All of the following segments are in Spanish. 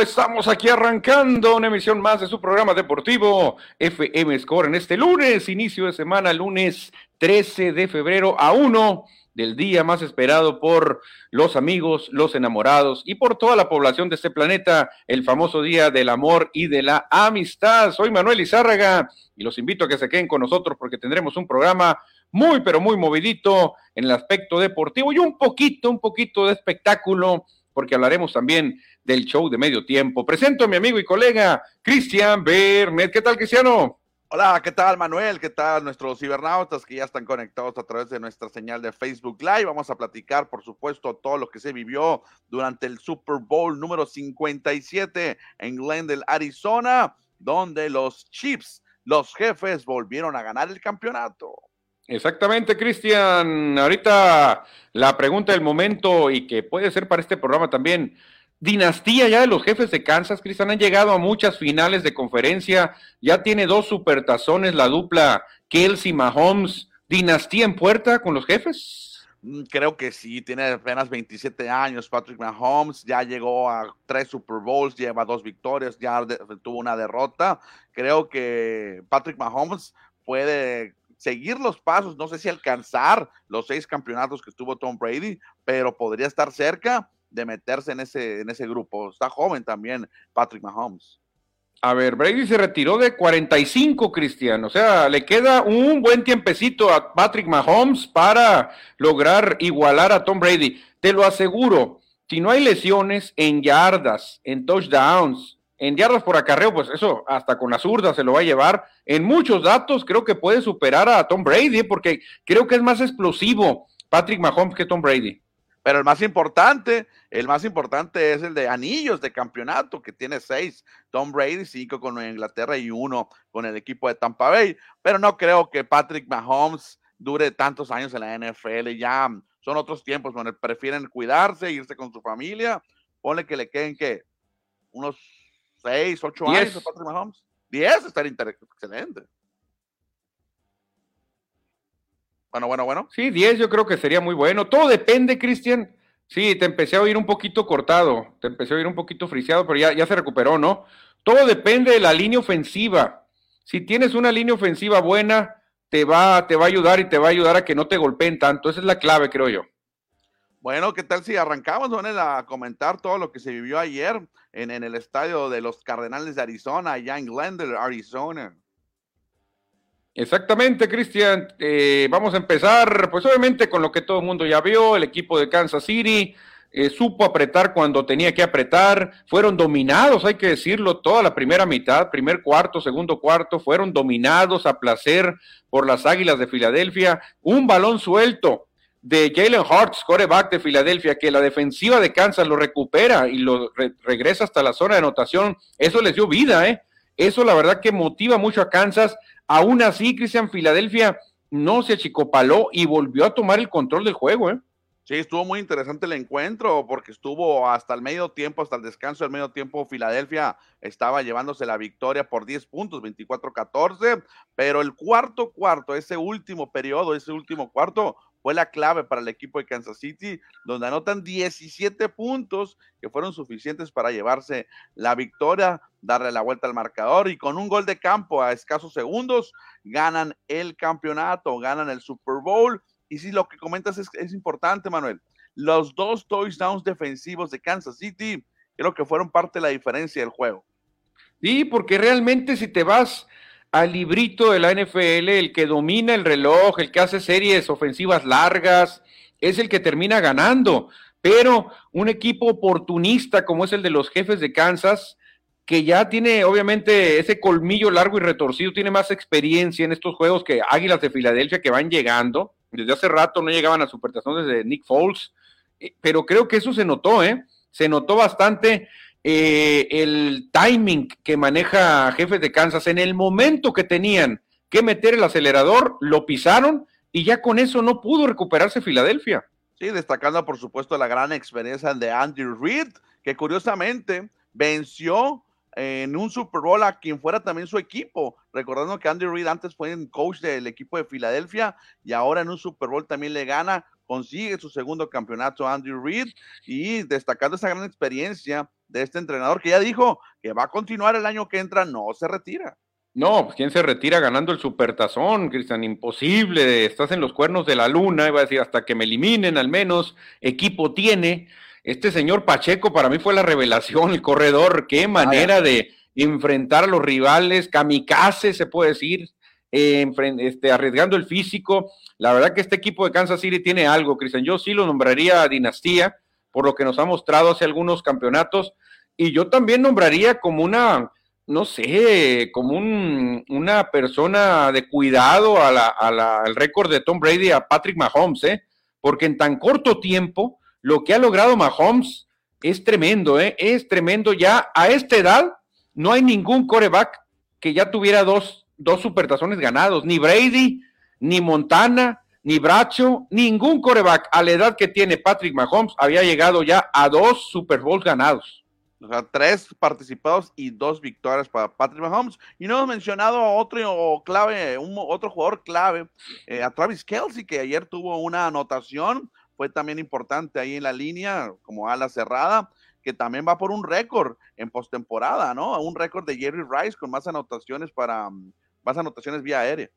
estamos aquí arrancando una emisión más de su programa deportivo FM Score en este lunes, inicio de semana, lunes 13 de febrero a 1 del día más esperado por los amigos, los enamorados y por toda la población de este planeta, el famoso Día del Amor y de la Amistad. Soy Manuel Izárraga y los invito a que se queden con nosotros porque tendremos un programa muy, pero muy movidito en el aspecto deportivo y un poquito, un poquito de espectáculo porque hablaremos también del show de medio tiempo. Presento a mi amigo y colega Cristian Bernet. ¿Qué tal, Cristiano? Hola, ¿qué tal Manuel? ¿Qué tal nuestros cibernautas que ya están conectados a través de nuestra señal de Facebook Live? Vamos a platicar, por supuesto, todo lo que se vivió durante el Super Bowl número 57 en Glendale, Arizona, donde los Chiefs, los jefes, volvieron a ganar el campeonato. Exactamente, Cristian. Ahorita la pregunta del momento y que puede ser para este programa también dinastía ya de los jefes de Kansas, Cristian, han llegado a muchas finales de conferencia, ya tiene dos supertazones la dupla Kelsey Mahomes, dinastía en puerta con los jefes. Mm, creo que sí, tiene apenas 27 años Patrick Mahomes, ya llegó a tres Super Bowls, lleva dos victorias, ya tuvo una derrota. Creo que Patrick Mahomes puede seguir los pasos, no sé si alcanzar los seis campeonatos que tuvo Tom Brady, pero podría estar cerca de meterse en ese, en ese grupo. Está joven también Patrick Mahomes. A ver, Brady se retiró de 45, Cristian. O sea, le queda un buen tiempecito a Patrick Mahomes para lograr igualar a Tom Brady. Te lo aseguro, si no hay lesiones en yardas, en touchdowns, en yardas por acarreo, pues eso hasta con la zurda se lo va a llevar. En muchos datos creo que puede superar a Tom Brady porque creo que es más explosivo Patrick Mahomes que Tom Brady. Pero el más importante, el más importante es el de anillos de campeonato, que tiene seis. Tom Brady, cinco con Inglaterra y uno con el equipo de Tampa Bay. Pero no creo que Patrick Mahomes dure tantos años en la NFL. Ya son otros tiempos, donde prefieren cuidarse, irse con su familia. Ponle que le queden que unos seis, ocho años a Patrick Mahomes. Diez estaría excelente. Bueno, bueno, bueno. Sí, 10 yo creo que sería muy bueno. Todo depende, Cristian. Sí, te empecé a oír un poquito cortado, te empecé a oír un poquito friseado, pero ya, ya se recuperó, ¿no? Todo depende de la línea ofensiva. Si tienes una línea ofensiva buena, te va, te va a ayudar y te va a ayudar a que no te golpeen tanto. Esa es la clave, creo yo. Bueno, ¿qué tal si arrancamos, a comentar todo lo que se vivió ayer en, en el estadio de los Cardenales de Arizona, allá en Arizona? Exactamente, Cristian. Eh, vamos a empezar, pues obviamente con lo que todo el mundo ya vio, el equipo de Kansas City eh, supo apretar cuando tenía que apretar, fueron dominados, hay que decirlo, toda la primera mitad, primer cuarto, segundo cuarto, fueron dominados a placer por las Águilas de Filadelfia. Un balón suelto de Jalen Hurts, coreback de Filadelfia, que la defensiva de Kansas lo recupera y lo regresa hasta la zona de anotación. Eso les dio vida, ¿eh? Eso la verdad que motiva mucho a Kansas Aún así, Cristian, Filadelfia no se achicopaló y volvió a tomar el control del juego, ¿eh? Sí, estuvo muy interesante el encuentro porque estuvo hasta el medio tiempo, hasta el descanso del medio tiempo. Filadelfia estaba llevándose la victoria por 10 puntos, 24-14, pero el cuarto cuarto, ese último periodo, ese último cuarto, fue la clave para el equipo de Kansas City, donde anotan 17 puntos que fueron suficientes para llevarse la victoria, darle la vuelta al marcador y con un gol de campo a escasos segundos ganan el campeonato, ganan el Super Bowl. Y si lo que comentas es, es importante, Manuel, los dos touchdowns defensivos de Kansas City creo que fueron parte de la diferencia del juego. Sí, porque realmente si te vas al librito de la NFL, el que domina el reloj, el que hace series ofensivas largas, es el que termina ganando. Pero un equipo oportunista como es el de los jefes de Kansas, que ya tiene obviamente ese colmillo largo y retorcido, tiene más experiencia en estos juegos que Águilas de Filadelfia que van llegando. Desde hace rato no llegaban a supertazones de Nick Foles, eh, pero creo que eso se notó, ¿eh? Se notó bastante eh, el timing que maneja Jefes de Kansas en el momento que tenían que meter el acelerador, lo pisaron y ya con eso no pudo recuperarse Filadelfia. Sí, destacando por supuesto la gran experiencia de Andy Reid, que curiosamente venció en un Super Bowl a quien fuera también su equipo. Recordando que Andy Reid antes fue el coach del equipo de Filadelfia y ahora en un Super Bowl también le gana, consigue su segundo campeonato Andy Reid y destacando esa gran experiencia de este entrenador que ya dijo que va a continuar el año que entra, no se retira. No, pues quién se retira ganando el supertazón, Cristian, imposible, estás en los cuernos de la luna, iba a decir, hasta que me eliminen al menos, equipo tiene. Este señor Pacheco para mí fue la revelación, el corredor, qué manera de enfrentar a los rivales, kamikaze se puede decir, eh, este, arriesgando el físico. La verdad que este equipo de Kansas City tiene algo, Cristian. Yo sí lo nombraría dinastía, por lo que nos ha mostrado hace algunos campeonatos, y yo también nombraría como una no sé, como un, una persona de cuidado a la, al récord de Tom Brady, a Patrick Mahomes, ¿eh? porque en tan corto tiempo lo que ha logrado Mahomes es tremendo, ¿eh? es tremendo. Ya a esta edad no hay ningún coreback que ya tuviera dos, dos supertazones ganados, ni Brady, ni Montana, ni Bracho, ningún coreback a la edad que tiene Patrick Mahomes había llegado ya a dos Super Bowls ganados. O sea, tres participados y dos victorias para Patrick Mahomes. Y no hemos mencionado otro clave, un, otro jugador clave, eh, a Travis Kelsey, que ayer tuvo una anotación, fue también importante ahí en la línea, como ala cerrada, que también va por un récord en postemporada, ¿no? Un récord de Jerry Rice con más anotaciones para más anotaciones vía aérea.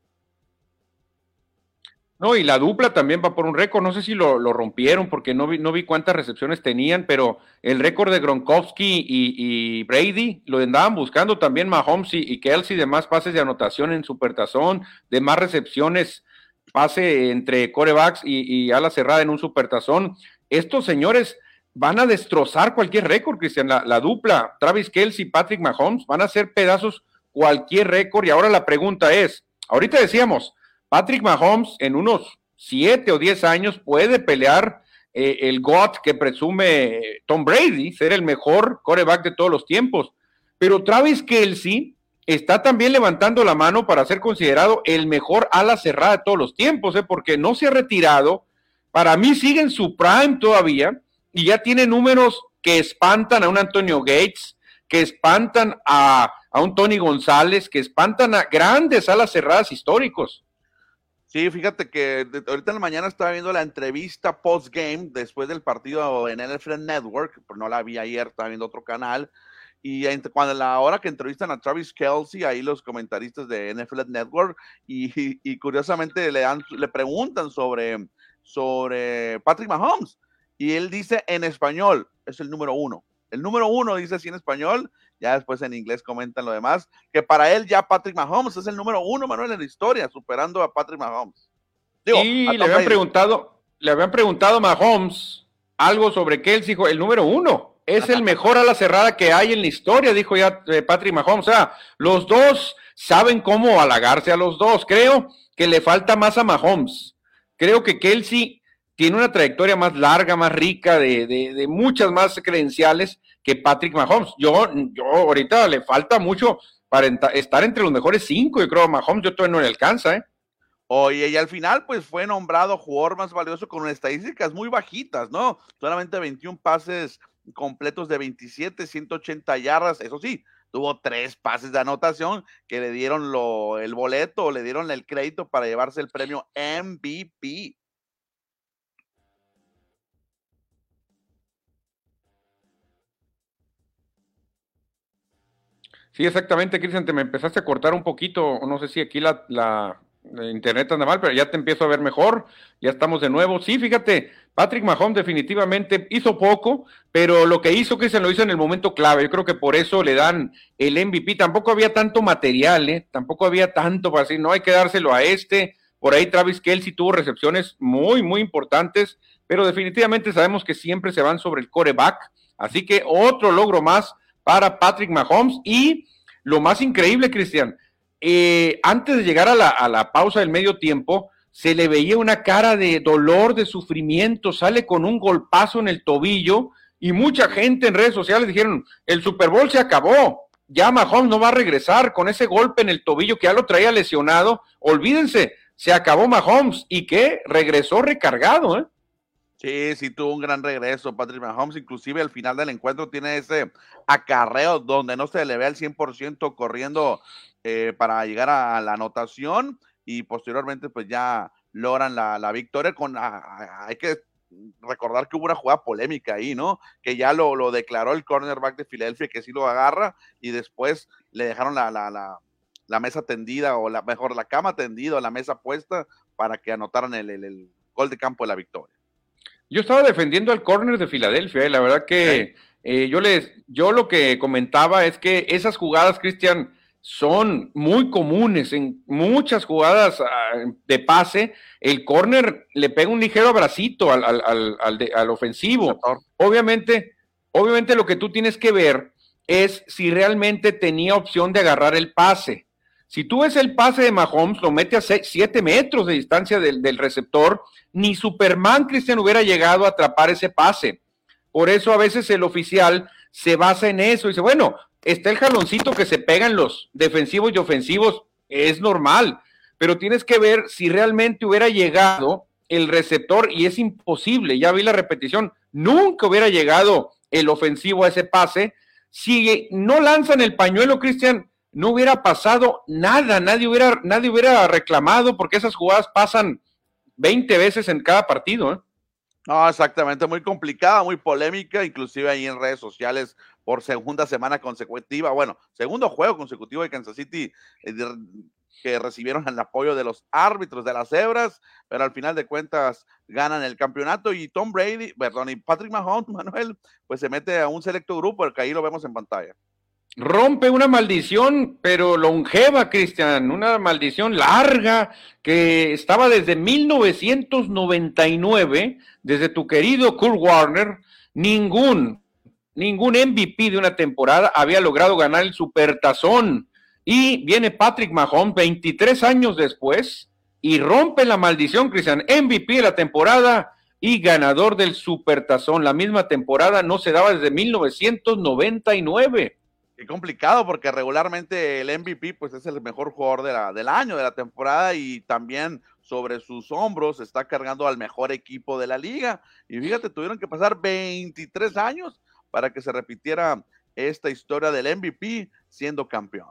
No, y la dupla también va por un récord. No sé si lo, rompieron porque no vi, no vi cuántas recepciones tenían, pero el récord de Gronkowski y, Brady lo andaban buscando también Mahomes y, Kelsey de más pases de anotación en supertazón, de más recepciones, pase entre corebacks y, y ala cerrada en un supertazón. Estos señores van a destrozar cualquier récord, Cristian. La dupla, Travis Kelsey, Patrick Mahomes, van a hacer pedazos cualquier récord. Y ahora la pregunta es, ahorita decíamos, Patrick Mahomes en unos siete o diez años puede pelear eh, el GOAT que presume Tom Brady, ser el mejor coreback de todos los tiempos. Pero Travis Kelsey está también levantando la mano para ser considerado el mejor ala cerrada de todos los tiempos, ¿eh? porque no se ha retirado. Para mí sigue en su prime todavía y ya tiene números que espantan a un Antonio Gates, que espantan a, a un Tony González, que espantan a grandes alas cerradas históricos. Sí, fíjate que ahorita en la mañana estaba viendo la entrevista post-game después del partido en NFL Network, pero no la vi ayer, estaba viendo otro canal. Y cuando la hora que entrevistan a Travis Kelsey, ahí los comentaristas de NFL Network, y, curiosamente le, dan, le preguntan sobre, sobre Patrick Mahomes. Y él dice en español, es el número uno. El número uno dice así en español, ya después en inglés comentan lo demás, que para él ya Patrick Mahomes es el número uno, Manuel, en la historia, superando a Patrick Mahomes. y le habían preguntado, le habían preguntado a Mahomes algo sobre dijo, el número uno, es el mejor a la cerrada que hay en la historia, dijo ya eh, Patrick Mahomes. O sea, los dos saben cómo halagarse a los dos. Creo que le falta más a Mahomes. Creo que Kelsey tiene una trayectoria más larga, más rica, de, de, muchas más credenciales que Patrick Mahomes. Yo, yo ahorita le falta mucho para estar entre los mejores cinco. Yo creo Mahomes yo todavía no le alcanza, ¿eh? Oye, y al final, pues fue nombrado jugador más valioso con estadísticas muy bajitas, ¿no? Solamente 21 pases completos de 27, 180 yardas. Eso sí, tuvo tres pases de anotación que le dieron lo, el boleto, le dieron el crédito para llevarse el premio MVP. Sí, exactamente, Cristian, te me empezaste a cortar un poquito, no sé si aquí la, internet anda mal, pero ya te empiezo a ver mejor, ya estamos de nuevo. Sí, fíjate, Patrick Mahomes definitivamente hizo poco, pero lo que hizo, Cristian, lo hizo en el momento clave. Yo creo que por eso le dan el MVP. Tampoco había tanto material, ¿eh? tampoco había tanto para decir, no hay que dárselo a este. Por ahí Travis Kelsey tuvo recepciones muy, muy importantes, pero definitivamente sabemos que siempre se van sobre el coreback. Así que otro logro más para Patrick Mahomes. Y lo más increíble, Cristian, eh, antes de llegar a la, a la pausa del medio tiempo, se le veía una cara de dolor, de sufrimiento, sale con un golpazo en el tobillo y mucha gente en redes sociales dijeron, el Super Bowl se acabó, ya Mahomes no va a regresar con ese golpe en el tobillo que ya lo traía lesionado, olvídense, se acabó Mahomes y que regresó recargado, ¿eh? Sí, sí, tuvo un gran regreso Patrick Mahomes. Inclusive al final del encuentro tiene ese acarreo donde no se le ve al 100% corriendo eh, para llegar a, la anotación y posteriormente pues ya logran la, victoria con, hay que recordar que hubo una jugada polémica ahí, ¿no? Que ya lo, lo declaró el cornerback de Filadelfia, que sí lo agarra, y después le dejaron la, la, la, la mesa tendida, o la mejor, la cama tendida, o la mesa puesta, para que anotaran el, el gol de campo de la victoria. Yo estaba defendiendo al corner de Filadelfia, ¿eh? la verdad que eh, yo les, yo lo que comentaba es que esas jugadas, Cristian, son muy comunes en muchas jugadas ah, de pase. El corner le pega un ligero abracito al, al, al, ofensivo. Obviamente, obviamente lo que tú tienes que ver es si realmente tenía opción de agarrar el pase. Si tú ves el pase de Mahomes, lo mete a 7 metros de distancia del, receptor, ni Superman Cristian hubiera llegado a atrapar ese pase. Por eso a veces el oficial se basa en eso y dice, bueno, está el jaloncito que se pegan los defensivos y ofensivos, es normal, pero tienes que ver si realmente hubiera llegado el receptor y es imposible, ya vi la repetición, nunca hubiera llegado el ofensivo a ese pase. Si no lanzan el pañuelo, Cristian, no hubiera pasado nada, nadie hubiera, nadie hubiera reclamado porque esas jugadas pasan 20 veces en cada partido. ¿eh? No, exactamente, muy complicada, muy polémica, inclusive ahí en redes sociales por segunda semana consecutiva, bueno, segundo juego consecutivo de Kansas City eh, que recibieron el apoyo de los árbitros de las cebras, pero al final de cuentas ganan el campeonato y Tom Brady, perdón, y Patrick Mahomes, Manuel, pues se mete a un selecto grupo, el que ahí lo vemos en pantalla rompe una maldición, pero longeva, Cristian, una maldición larga que estaba desde 1999, desde tu querido Kurt Warner, ningún, ningún MVP de una temporada había logrado ganar el Supertazón. Y viene Patrick Mahomes 23 años después y rompe la maldición, Cristian, MVP de la temporada y ganador del Supertazón. La misma temporada no se daba desde 1999 complicado porque regularmente el MVP pues es el mejor jugador del año, de la temporada y también sobre sus hombros está cargando al mejor equipo de la liga. Y fíjate, tuvieron que pasar 23 años para que se repitiera esta historia del MVP siendo campeón.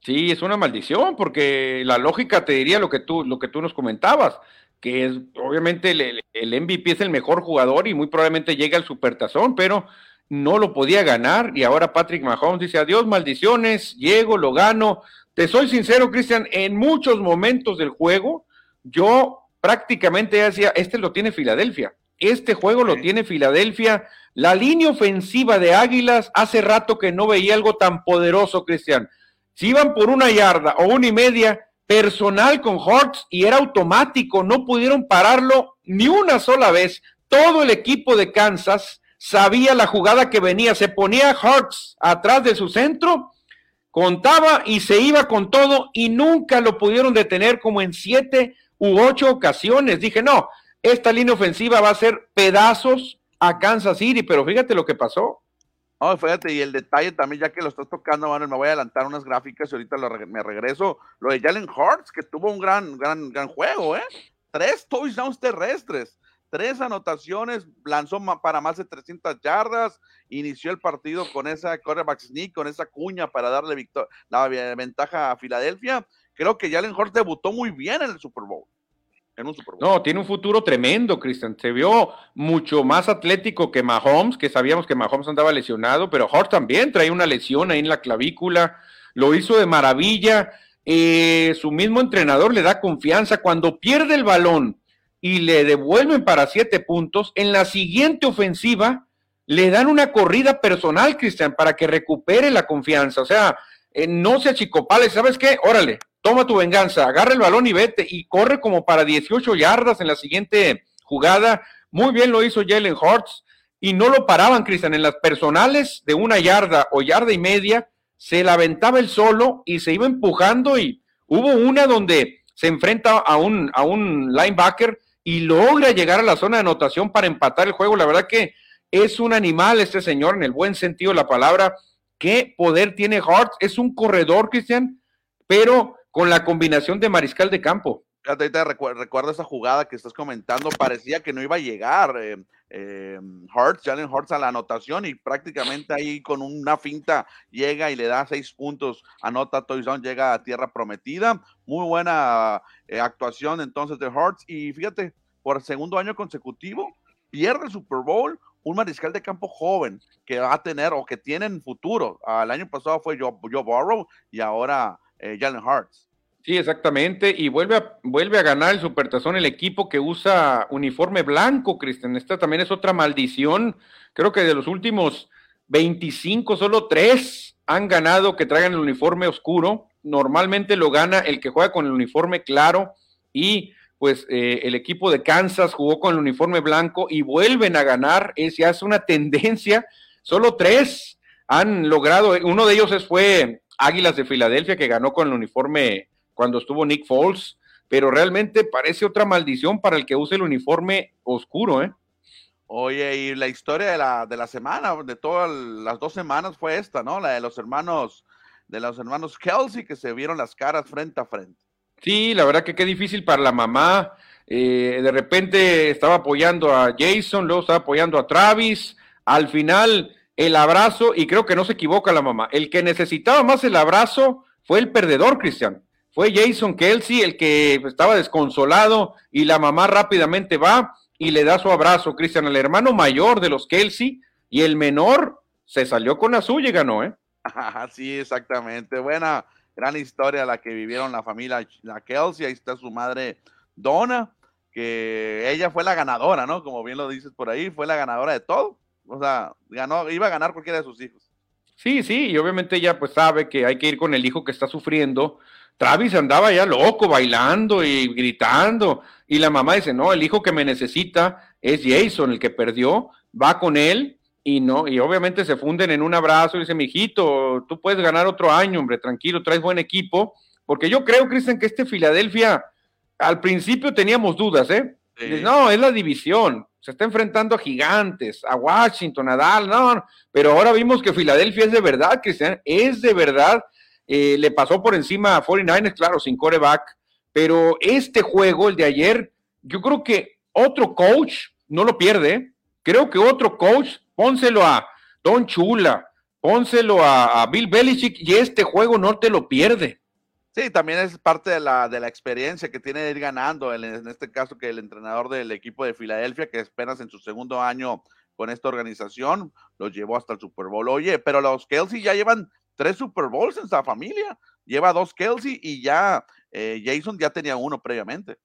Sí, es una maldición porque la lógica te diría lo que tú, lo que tú nos comentabas, que es obviamente el, el MVP es el mejor jugador y muy probablemente llega al supertazón, pero no lo podía ganar y ahora Patrick Mahomes dice adiós, maldiciones, llego, lo gano. Te soy sincero, Cristian, en muchos momentos del juego yo prácticamente decía, este lo tiene Filadelfia, este juego lo tiene Filadelfia. La línea ofensiva de Águilas hace rato que no veía algo tan poderoso, Cristian. Si iban por una yarda o una y media, personal con Hortz y era automático, no pudieron pararlo ni una sola vez. Todo el equipo de Kansas sabía la jugada que venía, se ponía Hartz atrás de su centro, contaba y se iba con todo y nunca lo pudieron detener como en siete u ocho ocasiones. Dije, no, esta línea ofensiva va a ser pedazos a Kansas City, pero fíjate lo que pasó. Oh, fíjate, y el detalle también, ya que lo estás tocando, bueno, me voy a adelantar unas gráficas y ahorita me regreso. Lo de Jalen Hurts, que tuvo un gran, gran, gran juego, ¿eh? Tres touchdowns terrestres tres anotaciones, lanzó para más de 300 yardas, inició el partido con esa quarterback sneak, con esa cuña para darle la ventaja a Filadelfia. Creo que Jalen Hurts debutó muy bien en el Super Bowl. En un Super Bowl. No, tiene un futuro tremendo, Cristian. Se vio mucho más atlético que Mahomes, que sabíamos que Mahomes andaba lesionado, pero Hurts también trae una lesión ahí en la clavícula. Lo hizo de maravilla. Eh, su mismo entrenador le da confianza. Cuando pierde el balón, y le devuelven para siete puntos. En la siguiente ofensiva le dan una corrida personal, Cristian, para que recupere la confianza. O sea, eh, no se achicopale, ¿sabes qué? Órale, toma tu venganza, agarra el balón y vete. Y corre como para 18 yardas en la siguiente jugada. Muy bien lo hizo Jalen Hurts. Y no lo paraban, Cristian, en las personales de una yarda o yarda y media, se la aventaba el solo y se iba empujando y hubo una donde se enfrenta a un, a un linebacker y logra llegar a la zona de anotación para empatar el juego. La verdad que es un animal este señor, en el buen sentido de la palabra. ¿Qué poder tiene Hart? Es un corredor, Cristian, pero con la combinación de mariscal de campo. Ahorita recuerda esa jugada que estás comentando, parecía que no iba a llegar eh, eh, Jalen Hurts a la anotación y prácticamente ahí con una finta llega y le da seis puntos, anota touchdown, llega a tierra prometida. Muy buena eh, actuación entonces de Hurts y fíjate, por segundo año consecutivo, pierde el Super Bowl un mariscal de campo joven que va a tener o que tiene en futuro. el año pasado fue Joe, Joe Burrow y ahora eh, Jalen Hurts. Sí, exactamente. Y vuelve a, vuelve a ganar el Supertazón el equipo que usa uniforme blanco, Cristian. Esta también es otra maldición. Creo que de los últimos 25, solo tres han ganado que traigan el uniforme oscuro. Normalmente lo gana el que juega con el uniforme claro y pues eh, el equipo de Kansas jugó con el uniforme blanco y vuelven a ganar. Es ya es una tendencia. Solo tres han logrado. Uno de ellos fue Águilas de Filadelfia que ganó con el uniforme cuando estuvo Nick Foles, pero realmente parece otra maldición para el que use el uniforme oscuro, ¿eh? Oye, y la historia de la, de la semana, de todas las dos semanas fue esta, ¿no? La de los hermanos, de los hermanos Kelsey que se vieron las caras frente a frente. Sí, la verdad que qué difícil para la mamá. Eh, de repente estaba apoyando a Jason, luego estaba apoyando a Travis. Al final, el abrazo, y creo que no se equivoca la mamá. El que necesitaba más el abrazo fue el perdedor, Cristian. Fue Jason Kelsey el que estaba desconsolado y la mamá rápidamente va y le da su abrazo, Cristian, al hermano mayor de los Kelsey y el menor se salió con la suya y ganó, ¿eh? sí, exactamente. Buena, gran historia la que vivieron la familia, la Kelsey, ahí está su madre Donna, que ella fue la ganadora, ¿no? Como bien lo dices por ahí, fue la ganadora de todo. O sea, ganó, iba a ganar cualquiera de sus hijos. Sí, sí, y obviamente ella pues sabe que hay que ir con el hijo que está sufriendo Travis andaba ya loco, bailando y gritando. Y la mamá dice, no, el hijo que me necesita es Jason, el que perdió, va con él y no, y obviamente se funden en un abrazo y dice, mijito, tú puedes ganar otro año, hombre, tranquilo, traes buen equipo. Porque yo creo, Cristian, que este Filadelfia, al principio teníamos dudas, ¿eh? No, es la división. Se está enfrentando a gigantes, a Washington, a Dallas, no, pero ahora vimos que Filadelfia es de verdad, Cristian, es de verdad eh, le pasó por encima a 49ers, claro, sin coreback, pero este juego, el de ayer, yo creo que otro coach no lo pierde. Creo que otro coach, pónselo a Don Chula, pónselo a, Bill Belichick y este juego no te lo pierde. Sí, también es parte de la, de la experiencia que tiene de ir ganando, en este caso que el entrenador del equipo de Filadelfia, que apenas en su segundo año con esta organización, los llevó hasta el Super Bowl. Oye, pero los Kelsey ya llevan tres Super Bowls en esa familia. Lleva dos Kelsey y ya eh, Jason ya tenía uno previamente.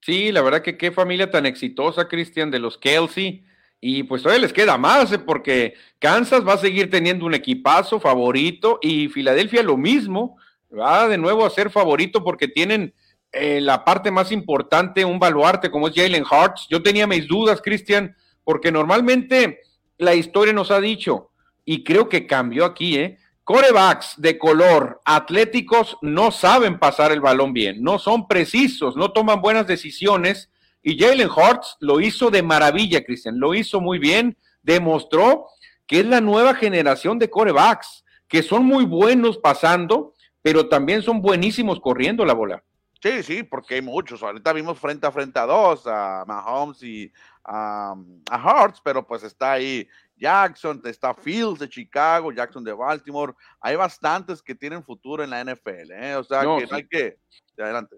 Sí, la verdad que qué familia tan exitosa, Cristian, de los Kelsey. Y pues todavía les queda más, ¿eh? porque Kansas va a seguir teniendo un equipazo favorito y Filadelfia lo mismo. Va de nuevo a ser favorito porque tienen eh, la parte más importante, un baluarte como es Jalen Hurts. Yo tenía mis dudas, Cristian, porque normalmente la historia nos ha dicho, y creo que cambió aquí, ¿eh? Corebacks de color atléticos no saben pasar el balón bien, no son precisos, no toman buenas decisiones. Y Jalen Hurts lo hizo de maravilla, Cristian, lo hizo muy bien, demostró que es la nueva generación de corebacks, que son muy buenos pasando, pero también son buenísimos corriendo la bola. Sí, sí, porque hay muchos. Ahorita vimos frente a frente a dos, a Mahomes y a, a Hurts, pero pues está ahí Jackson, está Fields de Chicago, Jackson de Baltimore. Hay bastantes que tienen futuro en la NFL, ¿eh? o sea que no hay que. Adelante.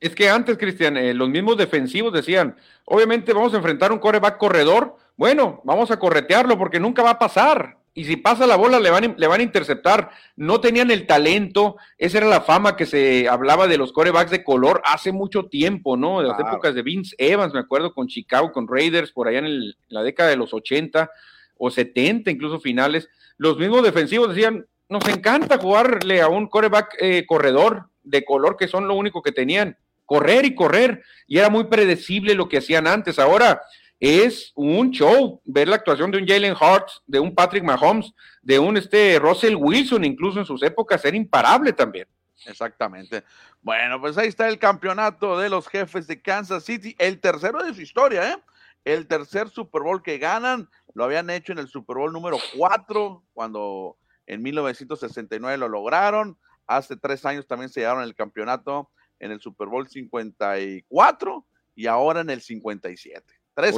Es que antes, Cristian, eh, los mismos defensivos decían, obviamente vamos a enfrentar un coreback corredor, bueno, vamos a corretearlo porque nunca va a pasar. Y si pasa la bola, le van, le van a interceptar. No tenían el talento. Esa era la fama que se hablaba de los corebacks de color hace mucho tiempo, ¿no? De las épocas de Vince Evans, me acuerdo, con Chicago, con Raiders, por allá en, la década de los 80 o 70, incluso finales. Los mismos defensivos decían, nos encanta jugarle a un coreback eh, corredor de color, que son lo único que tenían. Correr y correr. Y era muy predecible lo que hacían antes. Ahora es un show ver la actuación de un Jalen Hurts, de un Patrick Mahomes, de un este Russell Wilson, incluso en sus épocas era imparable también. Exactamente. Bueno, pues ahí está el campeonato de los jefes de Kansas City, el tercero de su historia, ¿eh? El tercer Super Bowl que ganan, lo habían hecho en el Super Bowl número 4, cuando en 1969 lo lograron. Hace tres años también se llevaron el campeonato en el Super Bowl 54 y ahora en el 57. Tres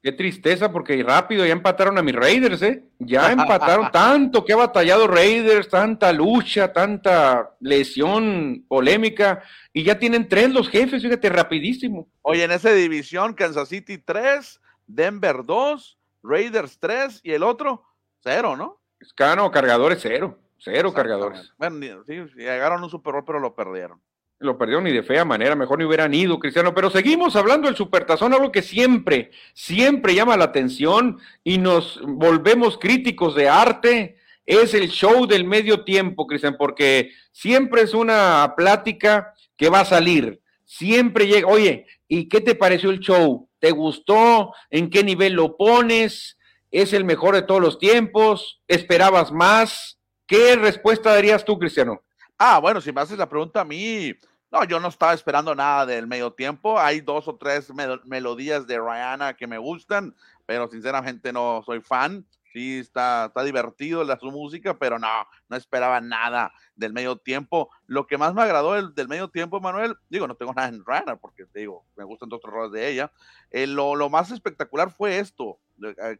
Qué tristeza, porque rápido ya empataron a mis Raiders, ¿eh? Ya empataron tanto que ha batallado Raiders, tanta lucha, tanta lesión polémica, y ya tienen tres los jefes, fíjate, rapidísimo. Oye, en esa división, Kansas City 3, Denver 2, Raiders 3 y el otro, cero, ¿no? Escano, cargadores cero, cero cargadores. Bueno, sí, llegaron a un Super Bowl, pero lo perdieron lo perdieron ni de fea manera, mejor ni hubieran ido, Cristiano. Pero seguimos hablando del supertazón, algo que siempre, siempre llama la atención y nos volvemos críticos de arte. Es el show del medio tiempo, Cristian, porque siempre es una plática que va a salir. Siempre llega, oye, ¿y qué te pareció el show? ¿Te gustó? ¿En qué nivel lo pones? ¿Es el mejor de todos los tiempos? ¿Esperabas más? ¿Qué respuesta darías tú, Cristiano? Ah, bueno, si me haces la pregunta a mí, no, yo no estaba esperando nada del medio tiempo. Hay dos o tres melodías de Rihanna que me gustan, pero sinceramente no soy fan. Sí, está, está divertido la, su música, pero no, no esperaba nada del medio tiempo. Lo que más me agradó del, del medio tiempo, Manuel, digo, no tengo nada en Rihanna, porque te digo, me gustan otros roles de ella. Eh, lo, lo, más espectacular fue esto,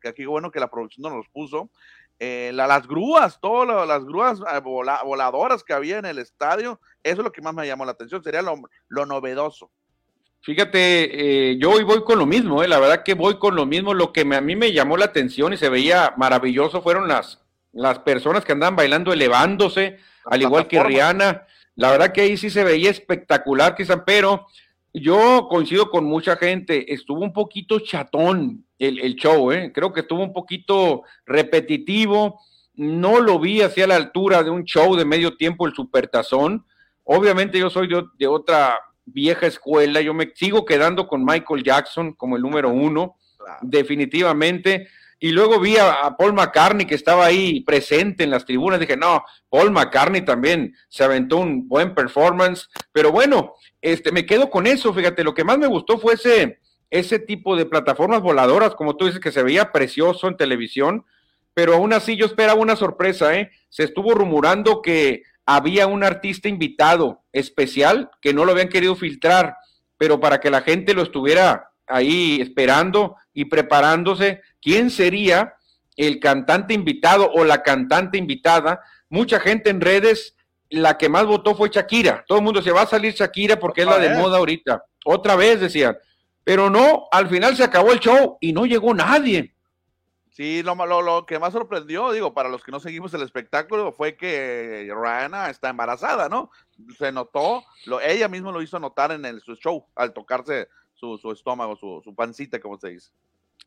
que aquí bueno que la producción nos los puso, eh, las grúas, todas las grúas eh, voladoras que había en el estadio, eso es lo que más me llamó la atención, sería lo, novedoso. Fíjate, eh, yo hoy voy con lo mismo, la verdad que voy con lo mismo, lo que a mí me llamó la atención y se veía maravilloso fueron las, las personas que andaban bailando elevándose, al igual que Rihanna, la verdad que ahí sí se veía espectacular, quizá, pero yo coincido con mucha gente, estuvo un poquito chatón el, show, ¿eh? creo que estuvo un poquito repetitivo, no lo vi hacia la altura de un show de medio tiempo, el Supertazón. Obviamente yo soy de, otra vieja escuela, yo me sigo quedando con Michael Jackson como el número uno, definitivamente. Y luego vi a, Paul McCartney que estaba ahí presente en las tribunas. Dije, no, Paul McCartney también se aventó un buen performance. Pero bueno, este, me quedo con eso. Fíjate, lo que más me gustó fue ese, ese tipo de plataformas voladoras, como tú dices, que se veía precioso en televisión. Pero aún así yo esperaba una sorpresa, ¿eh? Se estuvo rumorando que había un artista invitado especial que no lo habían querido filtrar, pero para que la gente lo estuviera ahí esperando y preparándose quién sería el cantante invitado o la cantante invitada. Mucha gente en redes, la que más votó fue Shakira. Todo el mundo se va a salir Shakira porque es la de moda ahorita. Otra vez decían. Pero no, al final se acabó el show y no llegó nadie. Sí, lo, lo, lo, que más sorprendió, digo, para los que no seguimos el espectáculo, fue que Rihanna está embarazada, ¿no? Se notó, lo, ella misma lo hizo notar en el, su show al tocarse su, su estómago, su, su, pancita, como se dice.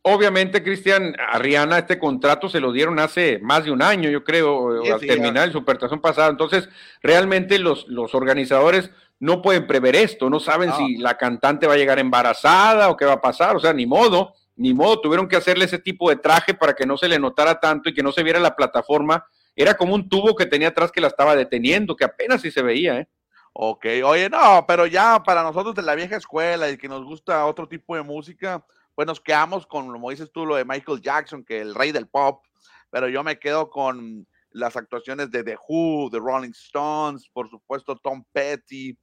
Obviamente, Cristian, a Rihanna este contrato se lo dieron hace más de un año, yo creo, al terminar el supertazón pasado. Entonces, realmente los, los organizadores no pueden prever esto, no saben si la cantante va a llegar embarazada o qué va a pasar, o sea, ni modo, ni modo, tuvieron que hacerle ese tipo de traje para que no se le notara tanto y que no se viera la plataforma. Era como un tubo que tenía atrás que la estaba deteniendo, que apenas sí se veía, ¿eh? Ok, oye, no, pero ya para nosotros de la vieja escuela y que nos gusta otro tipo de música, pues nos quedamos con, como dices tú, lo de Michael Jackson, que el rey del pop, pero yo me quedo con las actuaciones de The Who, de Rolling Stones, por supuesto Tom Petty,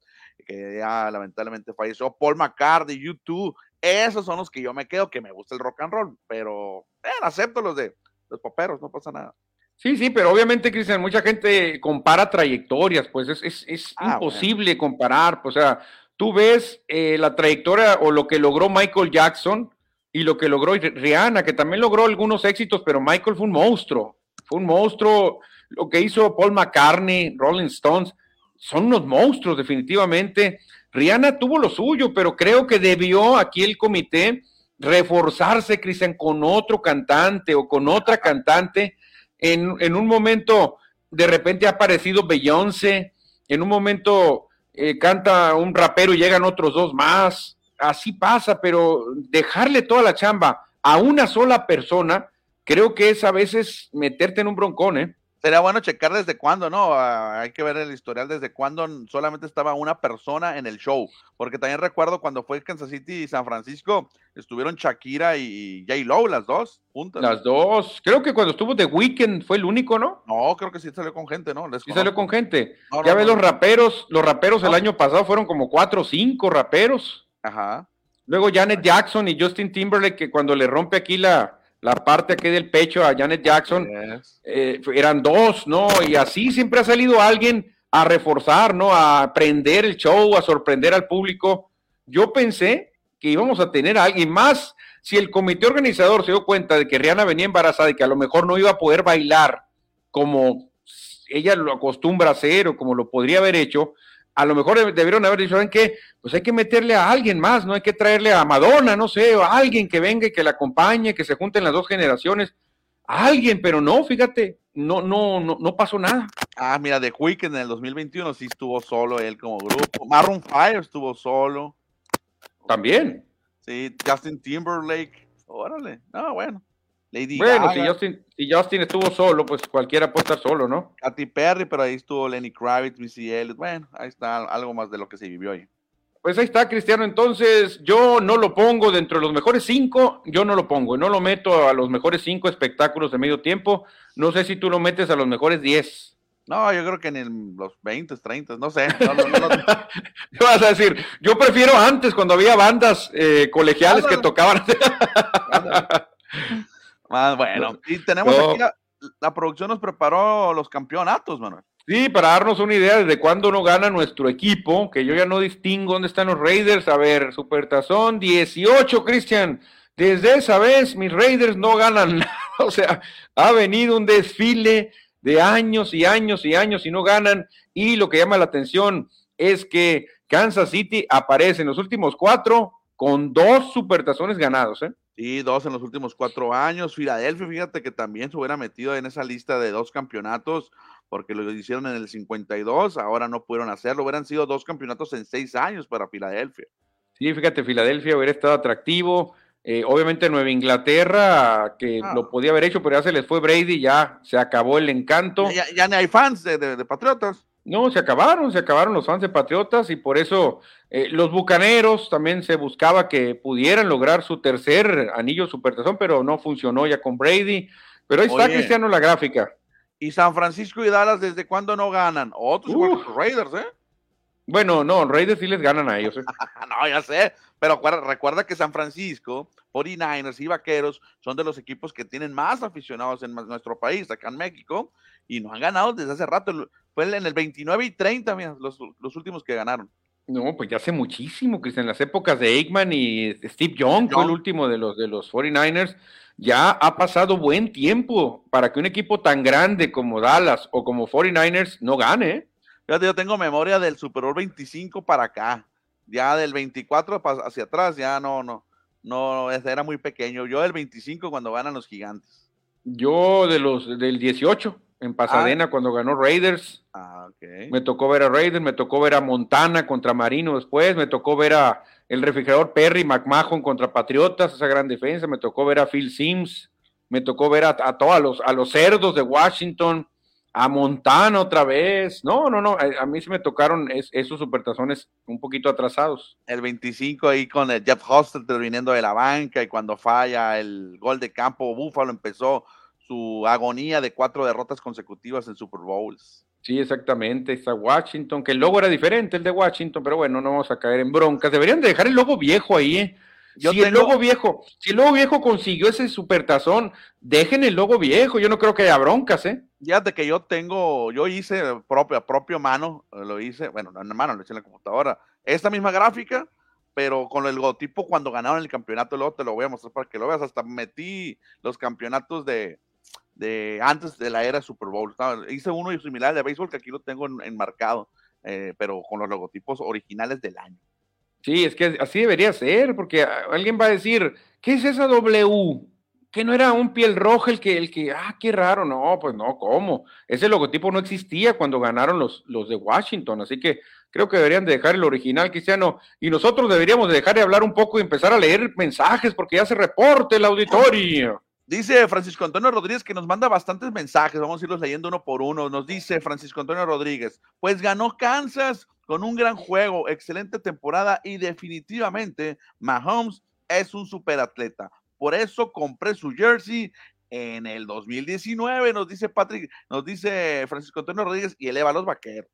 que ya lamentablemente falleció, Paul McCartney, YouTube, esos son los que yo me quedo, que me gusta el rock and roll, pero eh, acepto los de los poperos, no pasa nada. Sí, sí, pero obviamente, Cristian, mucha gente compara trayectorias, pues es, es, ah, imposible comparar, pues, o sea, tú ves eh, la trayectoria o lo que logró Michael Jackson y lo que logró Rihanna, que también logró algunos éxitos, pero Michael fue un monstruo, fue un monstruo, lo que hizo Paul McCartney, Rolling Stones, son unos monstruos definitivamente. Rihanna tuvo lo suyo, pero creo que debió aquí el comité reforzarse, Cristian, con otro cantante o con otra cantante en, un momento de repente ha aparecido Beyoncé, en un momento eh, canta un rapero y llegan otros dos más, así pasa, pero dejarle toda la chamba a una sola persona, creo que es a veces meterte en un broncón, ¿eh? Sería bueno checar desde cuándo, ¿no? Ah, hay que ver el historial desde cuándo solamente estaba una persona en el show. Porque también recuerdo cuando fue Kansas City y San Francisco, estuvieron Shakira y J. Lowe, las dos juntas. Las dos. Creo que cuando estuvo The Weeknd fue el único, ¿no? No, creo que sí salió con gente, ¿no? sí salió con gente. ya ves los raperos, los raperos el año pasado fueron como cuatro o cinco raperos. Ajá. Luego Janet Jackson y Justin Timberlake, que cuando le rompe aquí la, la parte aquí del pecho a Janet Jackson, eh, eran dos, ¿no? Y así siempre ha salido alguien a reforzar, ¿no? A prender el show, a sorprender al público. Yo pensé que íbamos a tener a alguien más. Si el comité organizador se dio cuenta de que Rihanna venía embarazada y que a lo mejor no iba a poder bailar como ella lo acostumbra a hacer o como lo podría haber hecho, a lo mejor debieron haber dicho, ¿saben qué? Pues hay que meterle a alguien más, ¿no? Hay que traerle a Madonna, no sé, a alguien que venga y que la acompañe, que se junten las dos generaciones. A alguien, pero no, fíjate, no, no, no, no pasó nada. Ah, mira, The Weeknd en el 2021 sí estuvo solo él como grupo. Maroon Fire estuvo solo. También. Sí, Justin Timberlake. Órale. No, bueno. Lady bueno, Si, Justin, si Justin estuvo solo, pues cualquiera puede estar solo, ¿no? Katy Perry, pero ahí estuvo Lenny Kravitz, Missy Elliott. Bueno, ahí está algo más de lo que se vivió ahí. Pues ahí está, Cristiano. Entonces, yo no lo pongo dentro de los mejores cinco, yo no lo pongo, no lo meto a los mejores cinco espectáculos de medio tiempo. No sé si tú lo metes a los mejores diez. No, yo creo que en los 20, 30, no sé. ¿Qué vas a decir? Yo prefiero antes, cuando había bandas eh, colegiales que tocaban. Más bueno. Y tenemos aquí la, producción nos preparó los campeonatos, Manuel. Sí, para darnos una idea de cuándo no gana nuestro equipo, que yo ya no distingo dónde están los Raiders. A ver, Supertazón 18, Cristian. Desde esa vez mis Raiders no ganan nada. O sea, ha venido un desfile de años y años y años y no ganan. Y lo que llama la atención es que Kansas City aparece en los últimos cuatro con dos supertazones ganados. ¿eh? Sí, dos en los últimos cuatro años. Filadelfia, fíjate que también se hubiera metido en esa lista de dos campeonatos porque lo hicieron en el 52, ahora no pudieron hacerlo. Hubieran sido dos campeonatos en seis años para Filadelfia. Sí, fíjate, Filadelfia hubiera estado atractivo. Eh, obviamente Nueva Inglaterra, que ah. lo podía haber hecho, pero ya se les fue Brady, ya se acabó el encanto. Ya, ya, ni hay fans de, Patriotas. No, se acabaron, se acabaron los fans de Patriotas y por eso eh, los Bucaneros también se buscaba que pudieran lograr su tercer anillo supertazón, pero no funcionó ya con Brady. Pero ahí está Cristiano la gráfica. Y San Francisco y Dallas, ¿desde cuándo no ganan? Otros Raiders, ¿eh? Bueno, no, Raiders sí les ganan a ellos. ¿eh? no, ya sé, pero recuerda que San Francisco, 49ers y Vaqueros son de los equipos que tienen más aficionados en nuestro país, acá en México, y no han ganado desde hace rato. Fue en el 29 y 30, mira, los, últimos que ganaron. No, pues ya hace muchísimo, Cristian. En las épocas de Aikman y Steve Young, fue el último de los, de los 49ers. Ya ha pasado buen tiempo para que un equipo tan grande como Dallas o como 49ers no gane. ¿eh? Fíjate, yo tengo memoria del Super Bowl 25 para acá. Ya del 24 hacia atrás, ya no, no, no, era muy pequeño. Yo del 25 cuando ganan los gigantes. Yo de los del 18 en Pasadena ah. cuando ganó Raiders. Ah, okay. Me tocó ver a Raiders, me tocó ver a Montana contra Marino después, me tocó ver a el refrigerador Perry McMahon contra Patriotas, esa gran defensa, me tocó ver a Phil Sims, me tocó ver a, todos los, a los cerdos de Washington, a Montana otra vez. No, no, no, a, mí sí me tocaron esos supertazones un poquito atrasados. El 25 ahí con el Jeff Hostetler viniendo de la banca y cuando falla el gol de campo, Búfalo empezó su agonía de cuatro derrotas consecutivas en Super Bowls. Sí, exactamente, está Washington, que el logo era diferente, el de Washington, pero bueno, no vamos a caer en broncas. Deberían de dejar el logo viejo ahí, ¿eh? Si el logo viejo, si el logo viejo consiguió ese supertazón, dejen el logo viejo, yo no creo que haya broncas, ¿eh? Fíjate que yo tengo, yo hice propio, a propio mano, lo hice, bueno, no en mano, lo hice en la computadora, esta misma gráfica, pero con el logotipo cuando ganaron el campeonato, luego te lo voy a mostrar para que lo veas, hasta metí los campeonatos de, de antes de la era Super Bowl, hice uno similar de béisbol que aquí lo tengo enmarcado, eh, pero con los logotipos originales del año. Sí, es que así debería ser, porque alguien va a decir, ¿qué es esa W? Que no era un piel roja el que, el que, ah, qué raro, no, pues no, ¿cómo? Ese logotipo no existía cuando ganaron los, los de Washington, así que creo que deberían de dejar el original cristiano y nosotros deberíamos de dejar de hablar un poco y empezar a leer mensajes porque ya se reporte el auditorio. Dice Francisco Antonio Rodríguez que nos manda bastantes mensajes, vamos a irlos leyendo uno por uno. Nos dice Francisco Antonio Rodríguez, pues ganó Kansas con un gran juego, excelente temporada y definitivamente Mahomes es un superatleta. Por eso compré su jersey en el 2019, nos dice Patrick, nos dice Francisco Antonio Rodríguez y eleva a los vaqueros.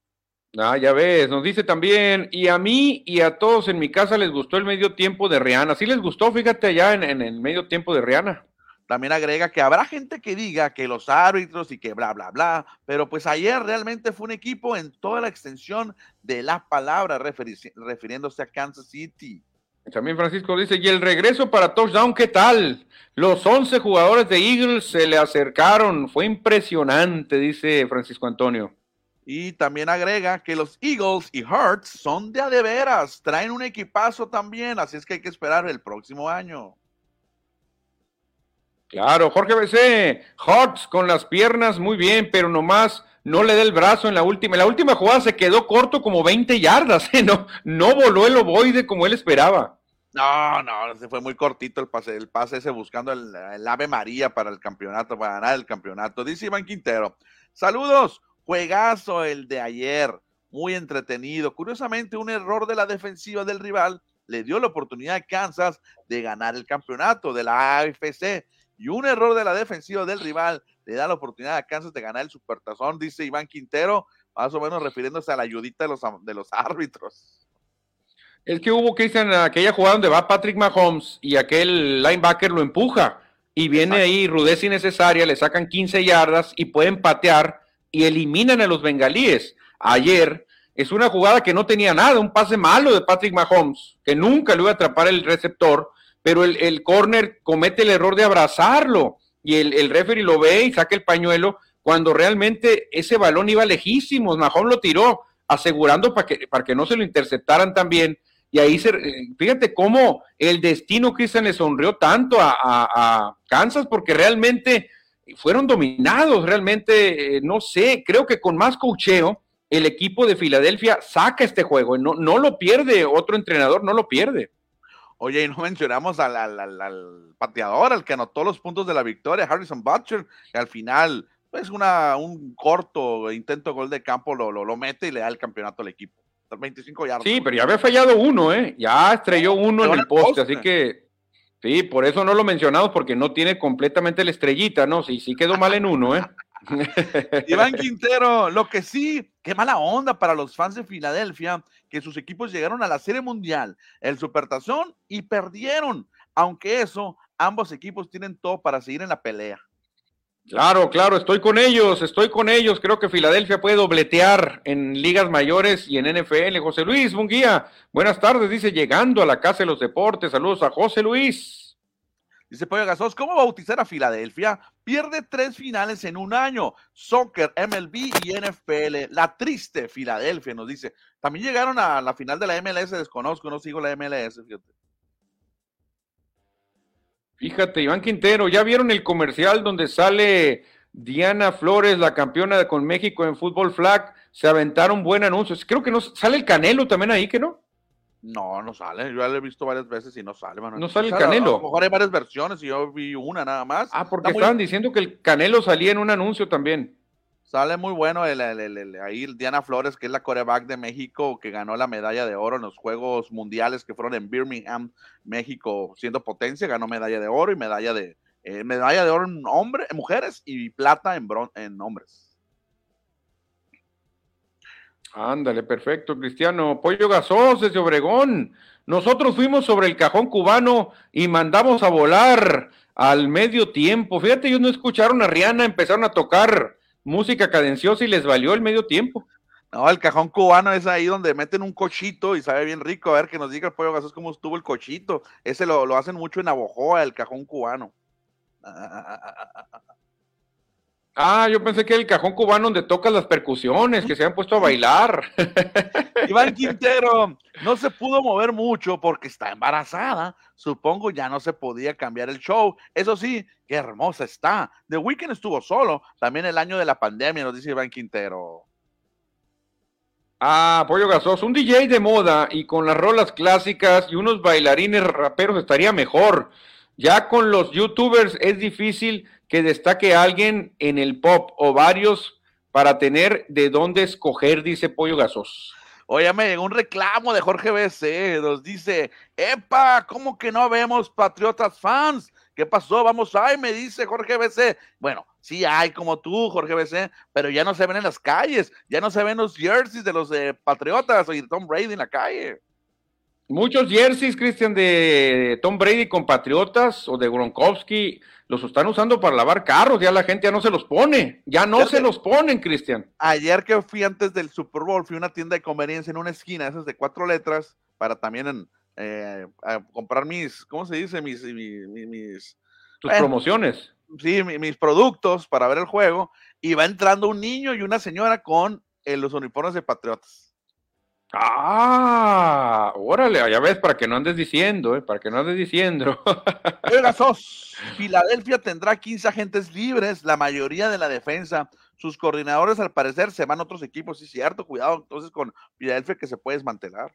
Ah, ya ves, nos dice también, y a mí y a todos en mi casa les gustó el medio tiempo de Rihanna. Sí les gustó, fíjate allá en, en el medio tiempo de Rihanna. También agrega que habrá gente que diga que los árbitros y que bla, bla, bla, pero pues ayer realmente fue un equipo en toda la extensión de la palabra refiriéndose a Kansas City. También Francisco dice, y el regreso para touchdown, ¿qué tal? Los 11 jugadores de Eagles se le acercaron, fue impresionante, dice Francisco Antonio. Y también agrega que los Eagles y Hearts son de a de veras, traen un equipazo también, así es que hay que esperar el próximo año. Claro, Jorge BC, Hearts con las piernas muy bien, pero nomás no le da el brazo en la última. En la última jugada se quedó corto como 20 yardas, ¿eh? no, no voló el ovoide como él esperaba. No, no, se fue muy cortito el pase, el pase ese buscando el, el, Ave María para el campeonato, para ganar el campeonato. Dice Iván Quintero. Saludos, Juegazo el de ayer, muy entretenido. Curiosamente, un error de la defensiva del rival le dio la oportunidad a Kansas de ganar el campeonato de la AFC. Y un error de la defensiva del rival le da la oportunidad a Kansas de ganar el supertazón, dice Iván Quintero, más o menos refiriéndose a la ayudita de los, de los árbitros. Es que hubo que en aquella jugada donde va Patrick Mahomes y aquel linebacker lo empuja y viene ahí rudeza innecesaria, le sacan 15 yardas y pueden patear y eliminan a los bengalíes. Ayer es una jugada que no tenía nada, un pase malo de Patrick Mahomes, que nunca le iba a atrapar el receptor, pero el, el corner comete el error de abrazarlo y el, el referee lo ve y saca el pañuelo cuando realmente ese balón iba lejísimo. Mahomes lo tiró asegurando para que, para que no se lo interceptaran también. Y ahí se, eh, fíjate cómo el destino Cristian le sonrió tanto a, a Kansas, porque realmente fueron dominados realmente, eh, no sé, creo que con más cocheo el equipo de Filadelfia saca este juego, no, no lo pierde, otro entrenador no lo pierde. Oye, y no mencionamos al, al, pateador, al que anotó los puntos de la victoria, Harrison Butcher, que al final, pues una, un corto intento gol de campo lo, lo, mete y le da el campeonato al equipo. 25 yardas. Sí, pero ya había fallado uno, ¿eh? Ya estrelló uno en el poste, así que Sí, por eso no lo mencionamos, porque no tiene completamente la estrellita, ¿no? Sí, sí quedó mal en uno, ¿eh? Iván Quintero, lo que sí, qué mala onda para los fans de Filadelfia, que sus equipos llegaron a la Serie Mundial, el Supertazón, y perdieron. Aunque eso, ambos equipos tienen todo para seguir en la pelea. Claro, claro, estoy con ellos, estoy con ellos. Creo que Filadelfia puede dobletear en ligas mayores y en NFL. José Luis Munguía, buenas tardes, dice, llegando a la Casa de los Deportes. Saludos a José Luis. Dice Pollo Gasos, ¿cómo bautizar a Filadelfia? Pierde tres finales en un año, soccer, MLB y NFL. La triste Filadelfia, nos dice. También llegaron a la final de la MLS, desconozco, no sigo la MLS, fíjate. Fíjate, Iván Quintero, ¿ya vieron el comercial donde sale Diana Flores, la campeona con México en fútbol flag? Se aventaron buen anuncio. Creo que no sale el Canelo también ahí, ¿que no? No, no sale. Yo ya lo he visto varias veces y no sale, No sale el Canelo. A lo mejor hay varias versiones y yo vi una nada más. Ah, porque estaban diciendo que el Canelo salía en un anuncio también. Sale muy bueno el, ahí Diana Flores, que es la coreback de México, que ganó la medalla de oro en los Juegos Mundiales que fueron en Birmingham, México, siendo potencia, ganó medalla de oro y medalla de eh, medalla de oro en, hombre, en mujeres y plata en, en hombres. Ándale, perfecto, Cristiano. Pollo Gasos desde Obregón. Nosotros fuimos sobre el cajón cubano y mandamos a volar al medio tiempo. Fíjate, ellos no escucharon a Rihanna, empezaron a tocar música cadenciosa y les valió el medio tiempo. No, el cajón cubano es ahí donde meten un cochito y sabe bien rico. A ver, que nos diga el pollo gasos cómo estuvo el cochito. Ese lo, lo hacen mucho en Abojoa, el cajón cubano. Ah, yo pensé que el cajón cubano donde tocas las percusiones, que se han puesto a bailar. Iván Quintero, no se pudo mover mucho porque está embarazada. Supongo ya no se podía cambiar el show. Eso sí, qué hermosa está. The Weeknd estuvo solo, también el año de la pandemia, nos dice Iván Quintero. Ah, Pollo Gasos, un DJ de moda y con las rolas clásicas y unos bailarines raperos estaría mejor. Ya con los youtubers es difícil que destaque alguien en el pop o varios para tener de dónde escoger, dice Pollo Gasos. Oye, me llegó un reclamo de Jorge BC, nos dice, epa, ¿cómo que no vemos Patriotas fans? ¿Qué pasó? Vamos ahí, me dice Jorge BC. Bueno, Sí hay como tú, Jorge BC, pero ya no se ven en las calles, ya no se ven los jerseys de los eh, Patriotas o Tom Brady en la calle. Muchos jerseys, Cristian, de Tom Brady con Patriotas o de Gronkowski, los están usando para lavar carros, ya la gente ya no se los pone, ya no se los ponen, Cristian. Ayer que fui antes del Super Bowl, fui a una tienda de conveniencia en una esquina, esas de cuatro letras, para también eh, comprar mis, ¿cómo se dice? Mis, mis, tus promociones sí, mis productos para ver el juego, y va entrando un niño y una señora con eh, los uniformes de Patriotas. Ah, órale, ya ves, para que no andes diciendo, eh, para que no andes diciendo. Oiga, Sos, Filadelfia tendrá 15 agentes libres, la mayoría de la defensa. Sus coordinadores, al parecer, se van a otros equipos, sí, cierto, cuidado entonces con Filadelfia que se puede desmantelar.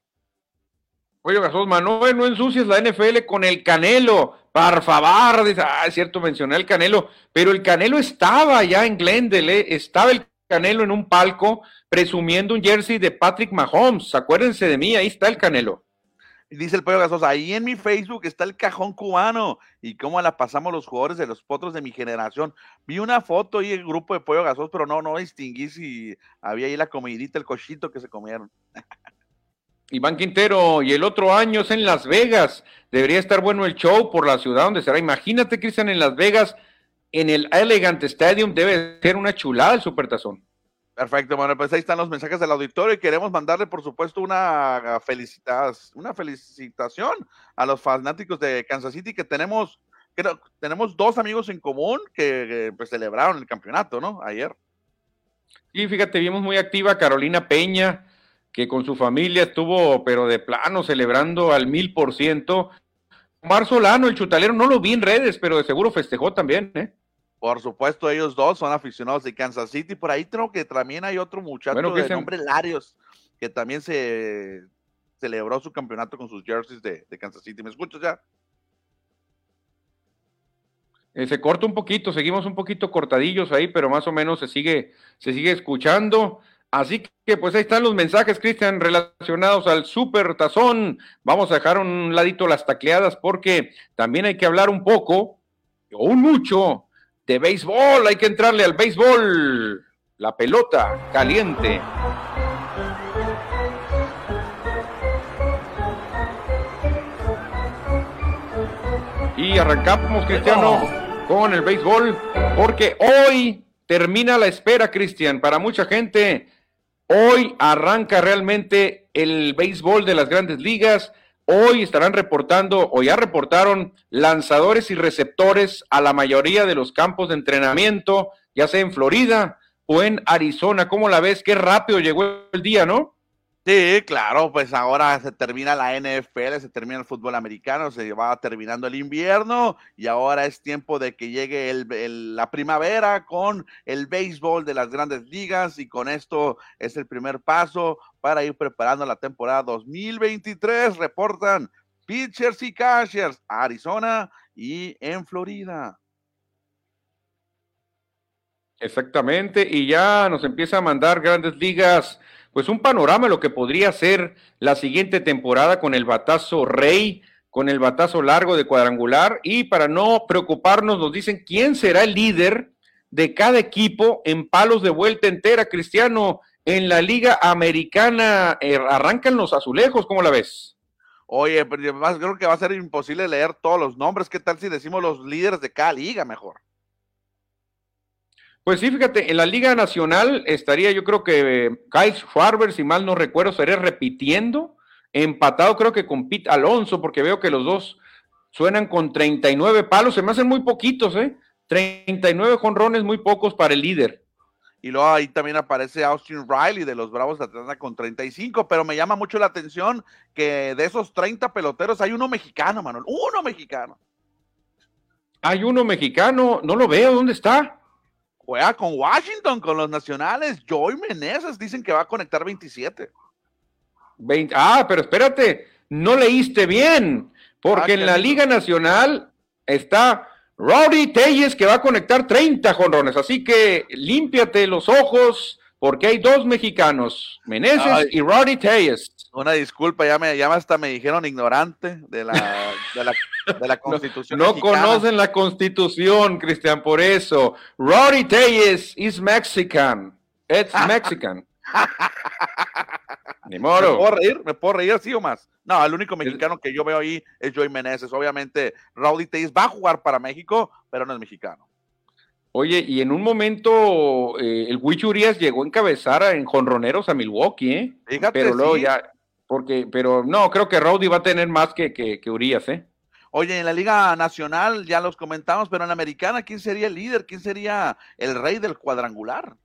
Oye, Gasol, Manuel, no ensucias la NFL con el Canelo. Por favor, dice, ah, es cierto, mencioné el Canelo, pero el Canelo estaba ya en Glendale, ¿eh? estaba el Canelo en un palco presumiendo un jersey de Patrick Mahomes. Acuérdense de mí, ahí está el Canelo. Dice el Pollo Gasosa, ahí en mi Facebook está el cajón cubano y cómo la pasamos los jugadores de los potros de mi generación. Vi una foto y el grupo de Pollo Gasos, pero no, no distinguí si había ahí la comidita, el cochito que se comieron. Iván Quintero, y el otro año es en Las Vegas. Debería estar bueno el show por la ciudad donde será. Imagínate, Cristian, en Las Vegas, en el Elegant Stadium, debe ser una chulada el Supertazón. Perfecto, bueno, pues ahí están los mensajes del auditorio y queremos mandarle, por supuesto, una, una felicitación a los fanáticos de Kansas City que tenemos, tenemos dos amigos en común que, pues, celebraron el campeonato, ¿no? Ayer. Sí, fíjate, vimos muy activa Carolina Peña, que con su familia estuvo, pero de plano, celebrando al mil por ciento. Mar Solano, el chutalero, no lo vi en redes, pero de seguro festejó también, ¿eh? Por supuesto, ellos dos son aficionados de Kansas City. Por ahí creo que también hay otro muchacho de nombre Larios, que también se celebró su campeonato con sus jerseys de, Kansas City. ¿Me escuchas ya? Eh, se corta un poquito, seguimos un poquito cortadillos ahí, pero más o menos se sigue, se sigue escuchando. Así que pues ahí están los mensajes, Cristian, relacionados al super tazón. Vamos a dejar un ladito las tacleadas porque también hay que hablar un poco, o un mucho, de béisbol. Hay que entrarle al béisbol. La pelota caliente. Y arrancamos, Cristiano, con el béisbol, porque hoy termina la espera, Cristian. Para mucha gente, Hoy arranca realmente el béisbol de las grandes ligas. Hoy estarán reportando o ya reportaron lanzadores y receptores a la mayoría de los campos de entrenamiento, ya sea en Florida o en Arizona. ¿Cómo la ves? Qué rápido llegó el día, ¿no? Sí, claro, pues ahora se termina la NFL, se termina el fútbol americano, se va terminando el invierno y ahora es tiempo de que llegue la primavera con el béisbol de las grandes ligas y con esto es el primer paso para ir preparando la temporada 2023. Reportan pitchers y catchers a Arizona y en Florida. Exactamente, y ya nos empieza a mandar grandes ligas pues un panorama de lo que podría ser la siguiente temporada con el batazo rey, con el batazo largo de cuadrangular y para no preocuparnos nos dicen quién será el líder de cada equipo en palos de vuelta entera, Cristiano, en la Liga Americana eh, arrancan los azulejos, ¿cómo la ves? Oye, pero creo que va a ser imposible leer todos los nombres. ¿Qué tal si decimos los líderes de cada liga mejor? Pues sí, fíjate, en la Liga Nacional estaría, yo creo que Kyle Schwarber, si mal no recuerdo, estaría repitiendo, empatado creo que con Pete Alonso, porque veo que los dos suenan con 39 palos, se me hacen muy poquitos, ¿eh? 39 jonrones, muy pocos para el líder. Y luego ahí también aparece Austin Riley de los Bravos de Atlanta con 35, pero me llama mucho la atención que de esos 30 peloteros hay uno mexicano, Manuel, uno mexicano. Hay uno mexicano, no lo veo, ¿dónde está? juega con Washington, con los nacionales. Joey Meneses dicen que va a conectar 27. ah, pero espérate, no leíste bien, porque ah, en la Liga Nacional está Rowdy Telles que va a conectar 30 jonrones, así que límpiate los ojos porque hay dos mexicanos, Meneses y Rowdy Telles. Una disculpa, ya me, ya hasta me dijeron ignorante de la, de la, de la constitución. No, conocen la constitución, Cristian, por eso. Rory Telles is Mexican. It's Mexican. Ni moro. ¿Me puedo reír? ¿Me puedo reír así o más? No, el único mexicano que yo veo ahí es Joey Meneses. Obviamente, Rowdy Telles va a jugar para México, pero no es mexicano. Oye, y en un momento eh, el Huicho Urias llegó a encabezar en jonroneros a Milwaukee, ¿eh? Fíjate, pero luego ya, porque, pero no, creo que Rowdy va a tener más que, que, que, Urias, ¿eh? Oye, en la Liga Nacional ya los comentamos, pero en la Americana, ¿quién sería el líder? ¿Quién sería el rey del cuadrangular?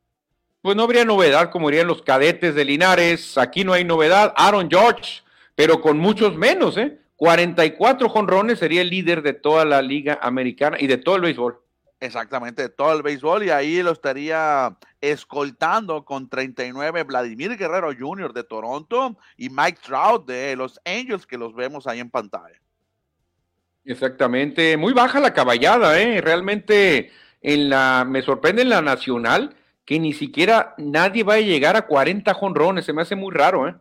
Pues no habría novedad, como dirían los cadetes de Linares. Aquí no hay novedad. Aaron George, pero con muchos menos, ¿eh? 44 jonrones sería el líder de toda la Liga Americana y de todo el béisbol. Exactamente, todo el béisbol y ahí lo estaría escoltando con 39 Vladimir Guerrero Jr. de Toronto y Mike Trout de los Angels que los vemos ahí en pantalla. Exactamente, muy baja la caballada, ¿eh? Realmente en la, me sorprende en la nacional que ni siquiera nadie va a llegar a 40 jonrones, se me hace muy raro, ¿eh?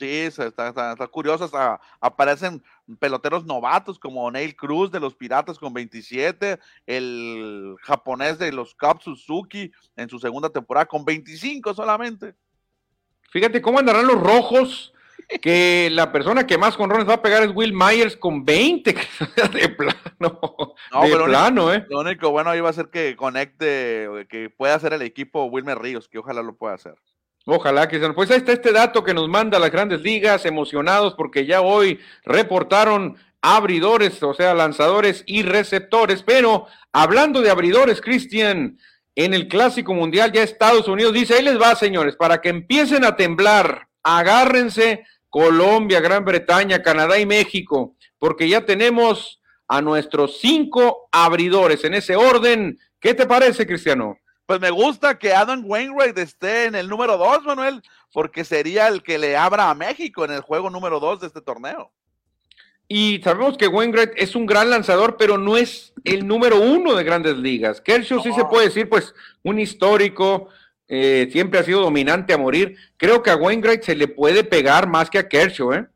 Sí, está, está, curioso, aparecen peloteros novatos como Neil Cruz de los Piratas con 27, el japonés de los Cubs Suzuki en su segunda temporada con 25 solamente. Fíjate cómo andarán los rojos, que la persona que más jonrones va a pegar es Will Myers con 20, de plano, de plano, ¿eh? Lo único bueno ahí va a ser que conecte, que pueda hacer el equipo Wilmer Ríos, que ojalá lo pueda hacer. Ojalá que Pues ahí está este dato que nos manda las grandes ligas, emocionados porque ya hoy reportaron abridores, o sea, lanzadores y receptores. Pero hablando de abridores, Cristian, en el Clásico Mundial ya Estados Unidos dice, ahí les va, señores, para que empiecen a temblar, agárrense Colombia, Gran Bretaña, Canadá y México, porque ya tenemos a nuestros cinco abridores en ese orden. ¿Qué te parece, Cristiano? Pues me gusta que Adam Wainwright esté en el número dos, Manuel, porque sería el que le abra a México en el juego número dos de este torneo. Y sabemos que Wainwright es un gran lanzador, pero no es el número uno de grandes ligas. Kershaw sí se puede decir, pues, un histórico, eh, siempre ha sido dominante a morir. Creo que a Wainwright se le puede pegar más que a Kershaw, ¿eh?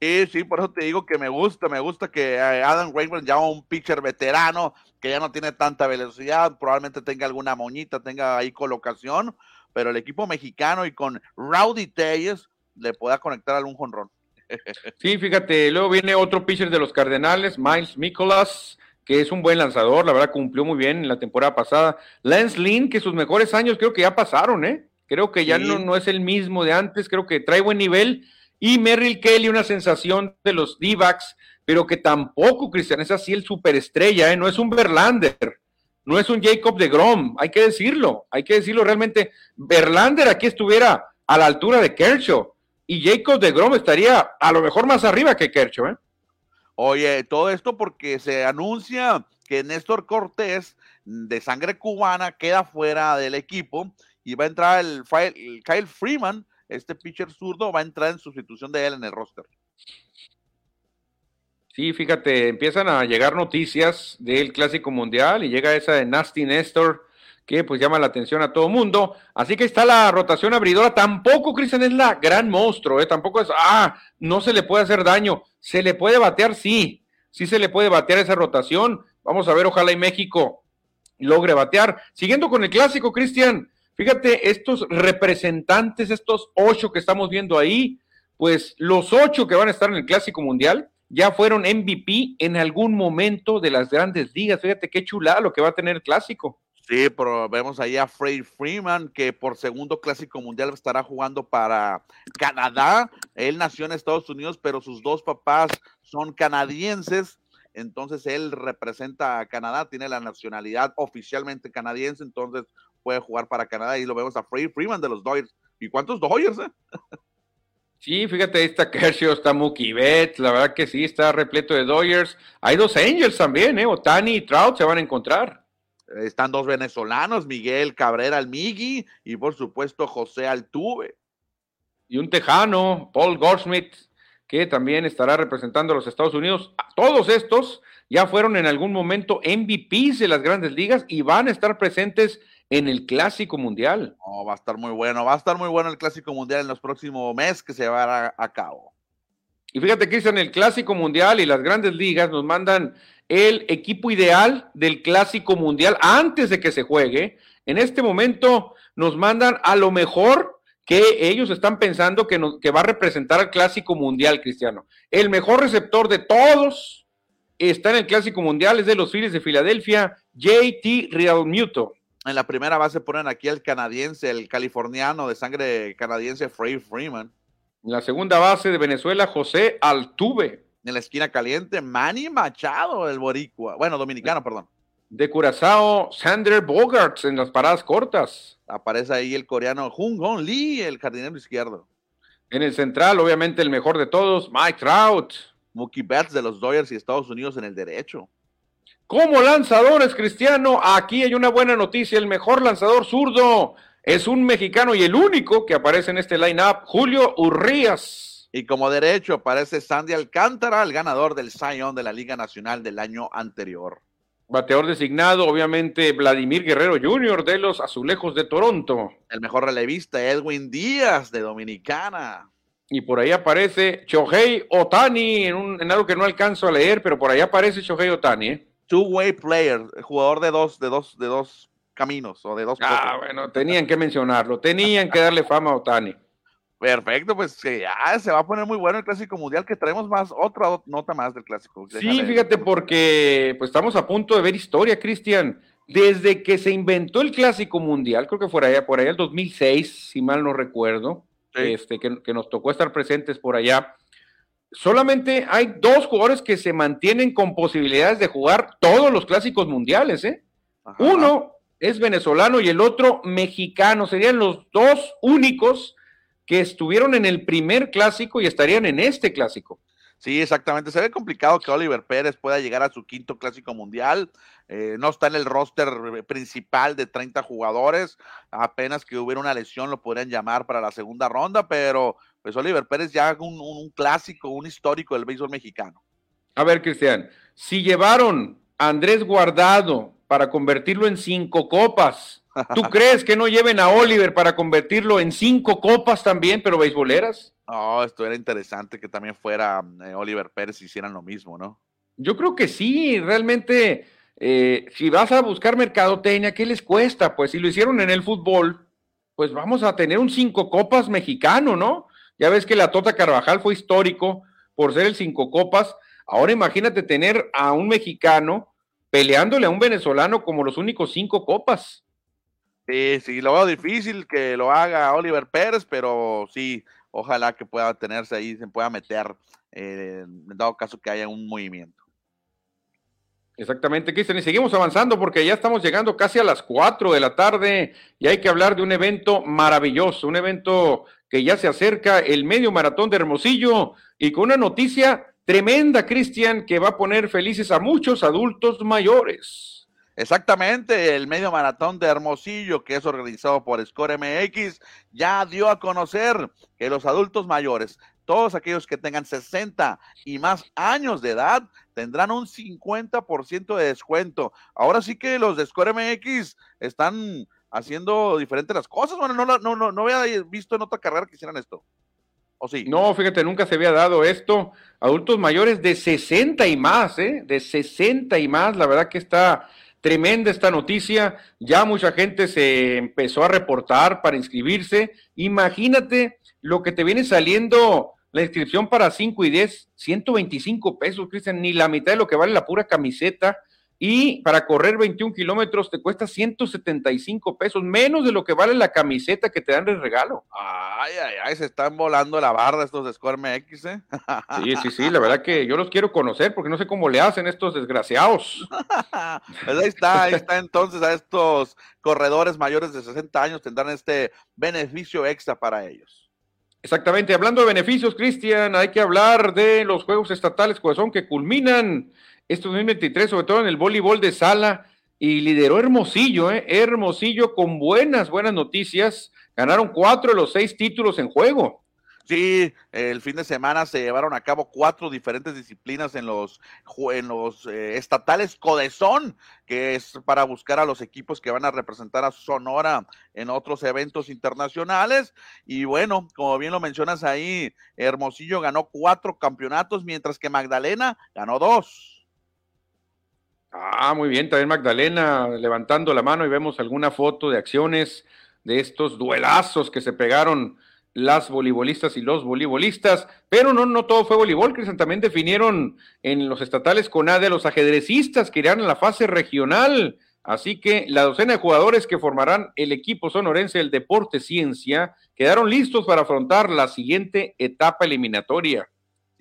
Sí, sí, por eso te digo que me gusta, me gusta que eh, Adam Wainwright ya un pitcher veterano, que ya no tiene tanta velocidad, probablemente tenga alguna moñita, tenga ahí colocación, pero el equipo mexicano y con Rowdy Telles le pueda conectar algún jonrón. Sí, fíjate, luego viene otro pitcher de los Cardenales, Miles Nicholas, que es un buen lanzador, la verdad cumplió muy bien en la temporada pasada. Lance Lynn, que sus mejores años creo que ya pasaron, ¿eh? Creo que ya no, no es el mismo de antes, creo que trae buen nivel. Y Merrill Kelly, una sensación de los d pero que tampoco, Cristian, es así el superestrella, ¿eh? no es un Verlander, no es un Jacob de Grom, hay que decirlo, hay que decirlo realmente. Verlander aquí estuviera a la altura de Kershaw y Jacob de Grom estaría a lo mejor más arriba que Kershaw. ¿eh? Oye, todo esto porque se anuncia que Néstor Cortés, de sangre cubana, queda fuera del equipo y va a entrar el, Kyle Freeman, este pitcher zurdo, va a entrar en sustitución de él en el roster. Sí, fíjate, empiezan a llegar noticias del Clásico Mundial y llega esa de Nasty Nestor que pues llama la atención a todo mundo. Así que está la rotación abridora. Tampoco, Cristian, es la gran monstruo, ¿eh? Tampoco es, ah, no se le puede hacer daño. Se le puede batear, sí. Sí se le puede batear esa rotación. Vamos a ver, ojalá y México logre batear. Siguiendo con el Clásico, Cristian, fíjate, estos representantes, estos ocho que estamos viendo ahí, pues los ocho que van a estar en el Clásico Mundial ya fueron MVP en algún momento de las grandes ligas. Fíjate qué chulada lo que va a tener el clásico. Sí, pero vemos ahí a Fred Freeman, que por segundo clásico mundial estará jugando para Canadá. Él nació en Estados Unidos, pero sus dos papás son canadienses. Entonces él representa a Canadá, tiene la nacionalidad oficialmente canadiense, entonces puede jugar para Canadá. Y lo vemos a Fred Freeman de los Dodgers. ¿Y cuántos Dodgers? Eh? Sí, fíjate, ahí está Kershaw, está Mookie Betts, la verdad que sí, está repleto de Dodgers. Hay dos Angels también, ¿eh? Otani y Trout se van a encontrar. Están dos venezolanos, Miguel Cabrera Almigui y por supuesto José Altuve. Y un tejano, Paul Goldschmidt, que también estará representando a los Estados Unidos. Todos estos ya fueron en algún momento MVPs de las grandes ligas y van a estar presentes en el Clásico Mundial. va a estar muy bueno, va a estar muy bueno el Clásico Mundial en los próximos meses que se va a, a cabo. Y fíjate, en el Clásico Mundial y las grandes ligas nos mandan el equipo ideal del Clásico Mundial antes de que se juegue. En este momento nos mandan a lo mejor que ellos están pensando que, que va a representar al Clásico Mundial, Cristiano. El mejor receptor de todos está en el Clásico Mundial, es de los Phillies de Filadelfia, JT Realmuto. En la primera base ponen aquí el canadiense, el californiano de sangre canadiense, Frey Freeman. En la segunda base de Venezuela, José Altuve. En la esquina caliente, Manny Machado, el boricua. Bueno, dominicano, perdón. De Curazao, Sander Bogarts en las paradas cortas. Aparece ahí el coreano Jung Hong Lee, el jardinero izquierdo. En el central, obviamente el mejor de todos, Mike Trout. Mookie Betts de los Dodgers y Estados Unidos en el derecho. Como lanzadores, Cristiano, aquí hay una buena noticia. El mejor lanzador zurdo es un mexicano y el único que aparece en este line-up, Julio Urrías. Y como derecho aparece Sandy Alcántara, el ganador del Zion de la Liga Nacional del año anterior. Bateador designado, obviamente, Vladimir Guerrero Jr. de los Azulejos de Toronto. El mejor relevista, Edwin Díaz de Dominicana. Y por ahí aparece Shohei Otani, en, en algo que no alcanzo a leer, pero por ahí aparece Shohei Otani. ¿eh? Two-way player, jugador de dos, de dos, de dos caminos o de dos Ah, bueno, tenían que mencionarlo, tenían que darle fama a Otani. Perfecto, pues ya se va a poner muy bueno el Clásico Mundial, que traemos más, otra nota más del Clásico. Sí, fíjate, porque pues estamos a punto de ver historia, Cristian. Desde que se inventó el Clásico Mundial, creo que fue allá, por allá el 2006, si mal no recuerdo, este, que, que nos tocó estar presentes por allá, solamente hay dos jugadores que se mantienen con posibilidades de jugar todos los clásicos mundiales, ¿eh? Uno es venezolano y el otro mexicano. Serían los dos únicos que estuvieron en el primer clásico y estarían en este clásico. Sí, exactamente. Se ve complicado que Oliver Pérez pueda llegar a su quinto clásico mundial. Eh, no está en el roster principal de 30 jugadores. Apenas que hubiera una lesión lo podrían llamar para la segunda ronda, pero pues Oliver Pérez ya un, un clásico, un histórico del béisbol mexicano. A ver, Cristian, si llevaron a Andrés Guardado, para convertirlo en cinco copas. ¿Tú crees que no lleven a Oliver para convertirlo en cinco copas también, pero beisboleras? No, esto era interesante que también fuera eh, Oliver Pérez y hicieran lo mismo, ¿no? Yo creo que sí, realmente, eh, si vas a buscar mercadotecnia, ¿qué les cuesta? Pues si lo hicieron en el fútbol, pues vamos a tener un cinco copas mexicano, ¿no? Ya ves que la Tota Carvajal fue histórico por ser el cinco copas. Ahora imagínate tener a un mexicano peleándole a un venezolano como los únicos cinco copas. Sí, sí, lo veo difícil que lo haga Oliver Pérez, pero sí, ojalá que pueda tenerse ahí, se pueda meter, eh, dado caso que haya un movimiento. Exactamente, Cristian, y seguimos avanzando porque ya estamos llegando casi a las 4 de la tarde y hay que hablar de un evento maravilloso, un evento que ya se acerca, el medio maratón de Hermosillo, y con una noticia tremenda, Cristian, que va a poner felices a muchos adultos mayores. Exactamente, el medio maratón de Hermosillo, que es organizado por Score MX, ya dio a conocer que los adultos mayores, todos aquellos que tengan 60 y más años de edad, tendrán un 50% de descuento. Ahora sí que los de Score MX están haciendo diferentes las cosas. Bueno, no, no, no, no había visto en otra carrera que hicieran esto. No, fíjate, nunca se había dado esto. Adultos mayores de 60 y más, ¿eh? De 60 y más, la verdad que está tremenda esta noticia. Ya mucha gente se empezó a reportar para inscribirse. Imagínate lo que te viene saliendo la inscripción para 5 y 10, 125 pesos, Cristian, ni la mitad de lo que vale la pura camiseta y para correr 21 kilómetros te cuesta 175 pesos, menos de lo que vale la camiseta que te dan de regalo. Ay, ay, ay, se están volando la barra estos de Square MX, ¿eh? Sí, sí, sí, la verdad que yo los quiero conocer porque no sé cómo le hacen estos desgraciados. pues ahí está, ahí está entonces a estos corredores mayores de 60 años tendrán este beneficio extra para ellos. Exactamente, hablando de beneficios, Cristian, hay que hablar de los Juegos Estatales Corazón que culminan este 2023, sobre todo en el voleibol de sala, y lideró Hermosillo, ¿eh? Hermosillo con buenas, buenas noticias. Ganaron cuatro de los seis títulos en juego. Sí, el fin de semana se llevaron a cabo cuatro diferentes disciplinas en los, en los eh, estatales Codezón, que es para buscar a los equipos que van a representar a Sonora en otros eventos internacionales. Y bueno, como bien lo mencionas ahí, Hermosillo ganó cuatro campeonatos, mientras que Magdalena ganó dos. Ah, muy bien, también Magdalena levantando la mano y vemos alguna foto de acciones de estos duelazos que se pegaron las voleibolistas y los voleibolistas, pero no, no todo fue voleibol, Cristian, también definieron en los estatales con ADE los ajedrecistas que irán a la fase regional, así que la docena de jugadores que formarán el equipo sonorense del Deporte Ciencia quedaron listos para afrontar la siguiente etapa eliminatoria.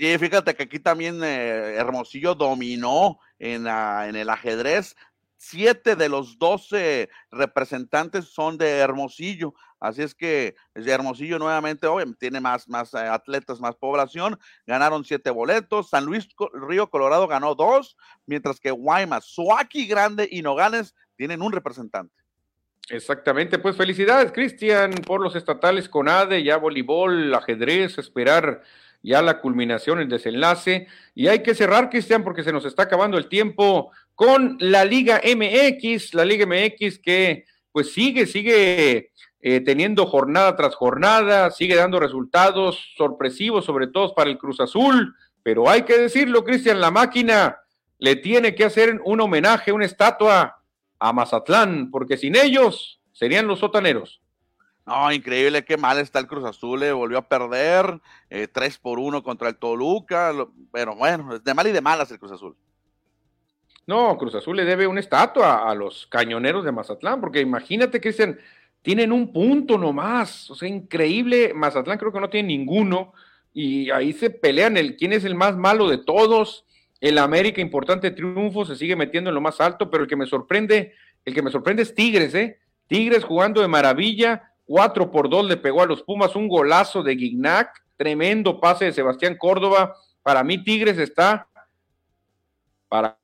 Sí, fíjate que aquí también eh, Hermosillo dominó en, el ajedrez, siete de los doce representantes son de Hermosillo. Así es que Hermosillo nuevamente hoy tiene más, más eh, atletas, más población. Ganaron siete boletos. San Luis Río Colorado ganó dos, mientras que Guaymas, Suaki Grande y Nogales tienen un representante. Exactamente, pues felicidades, Cristian, por los estatales con ADE, ya voleibol, ajedrez, esperar ya la culminación, el desenlace. Y hay que cerrar, Cristian, porque se nos está acabando el tiempo con la Liga MX, la Liga MX que pues sigue, sigue eh, teniendo jornada tras jornada, sigue dando resultados sorpresivos, sobre todo para el Cruz Azul, pero hay que decirlo, Cristian, la máquina le tiene que hacer un homenaje, una estatua a Mazatlán, porque sin ellos serían los sotaneros. No, increíble, qué mal está el Cruz Azul, le volvió a perder eh, 3 por 1 contra el Toluca, pero bueno, de mal y de malas el Cruz Azul. No, Cruz Azul le debe una estatua a los cañoneros de Mazatlán, porque imagínate, Cristian, tienen un punto nomás, o sea, increíble. Mazatlán creo que no tiene ninguno, y ahí se pelean el quién es el más malo de todos. El América, importante triunfo, se sigue metiendo en lo más alto, pero el que me sorprende, el que me sorprende es Tigres, ¿eh? Tigres jugando de maravilla, 4 por 2 le pegó a los Pumas un golazo de Guignac, tremendo pase de Sebastián Córdoba. Para mí, Tigres está para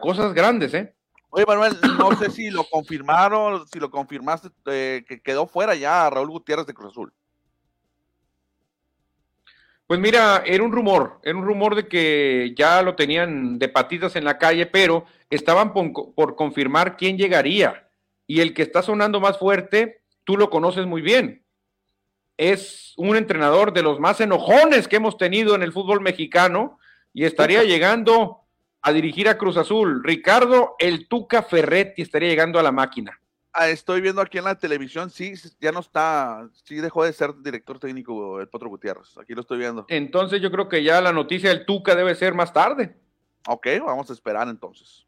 cosas grandes, ¿eh? Oye, Manuel, no sé si lo confirmaron, si lo confirmaste, eh, que quedó fuera ya Raúl Gutiérrez de Cruz Azul. Pues mira, era un rumor, era un rumor de que ya lo tenían de patitas en la calle, pero estaban por, confirmar quién llegaría. Y el que está sonando más fuerte, tú lo conoces muy bien. Es un entrenador de los más enojones que hemos tenido en el fútbol mexicano y estaría llegando a dirigir a Cruz Azul. Ricardo El Tuca Ferretti estaría llegando a la máquina. Ah, estoy viendo aquí en la televisión, sí, ya no está, sí dejó de ser director técnico el Potro Gutiérrez. Aquí lo estoy viendo. Entonces yo creo que ya la noticia del Tuca debe ser más tarde. Ok, vamos a esperar entonces.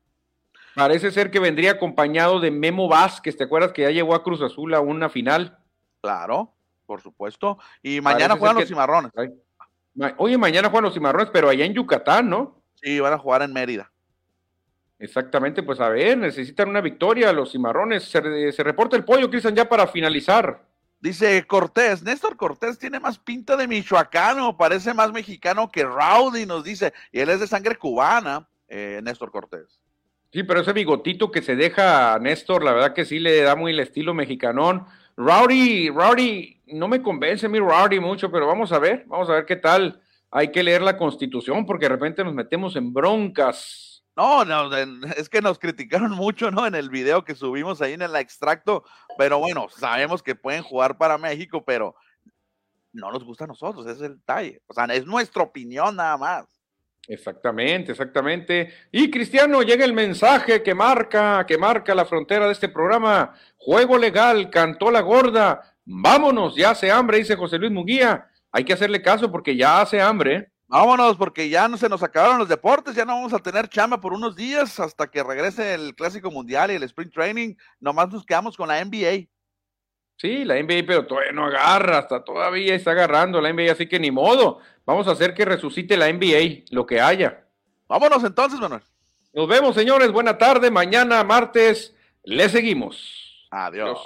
Parece ser que vendría acompañado de Memo Vázquez, ¿te acuerdas que ya llegó a Cruz Azul a una final? Claro, por supuesto. Y mañana juegan los cimarrones. Oye, mañana juegan los cimarrones, pero allá en Yucatán, ¿no? Sí, van a jugar en Mérida. Exactamente, pues a ver, necesitan una victoria los cimarrones. Se, reporta el pollo, Cristian, ya para finalizar. Dice Cortés, Néstor Cortés tiene más pinta de michoacano, parece más mexicano que Rowdy, nos dice, y él es de sangre cubana, eh, Néstor Cortés. Sí, pero ese bigotito que se deja a Néstor, la verdad que sí le da muy el estilo mexicanón. Rowdy, Rowdy, no me convence mí Rowdy mucho, pero vamos a ver, vamos a ver qué tal hay que leer la constitución porque de repente nos metemos en broncas. No, no, es que nos criticaron mucho, ¿no? En el video que subimos ahí en el extracto, pero bueno, sabemos que pueden jugar para México, pero no nos gusta a nosotros, ese es el detalle. O sea, es nuestra opinión nada más. Exactamente, exactamente. Y Cristiano, llega el mensaje que marca, que marca la frontera de este programa. Juego legal, cantó la gorda. Vámonos, ya hace hambre, dice José Luis Muguía hay que hacerle caso porque ya hace hambre. Vámonos, porque ya no se nos acabaron los deportes, ya no vamos a tener chamba por unos días hasta que regrese el Clásico Mundial y el Spring Training. Nomás nos quedamos con la NBA. Sí, la NBA, pero todavía no agarra, hasta todavía está agarrando la NBA, así que ni modo. Vamos a hacer que resucite la NBA, lo que haya. Vámonos entonces, Manuel. Nos vemos, señores. Buena tarde. Mañana, martes, le seguimos. Adiós.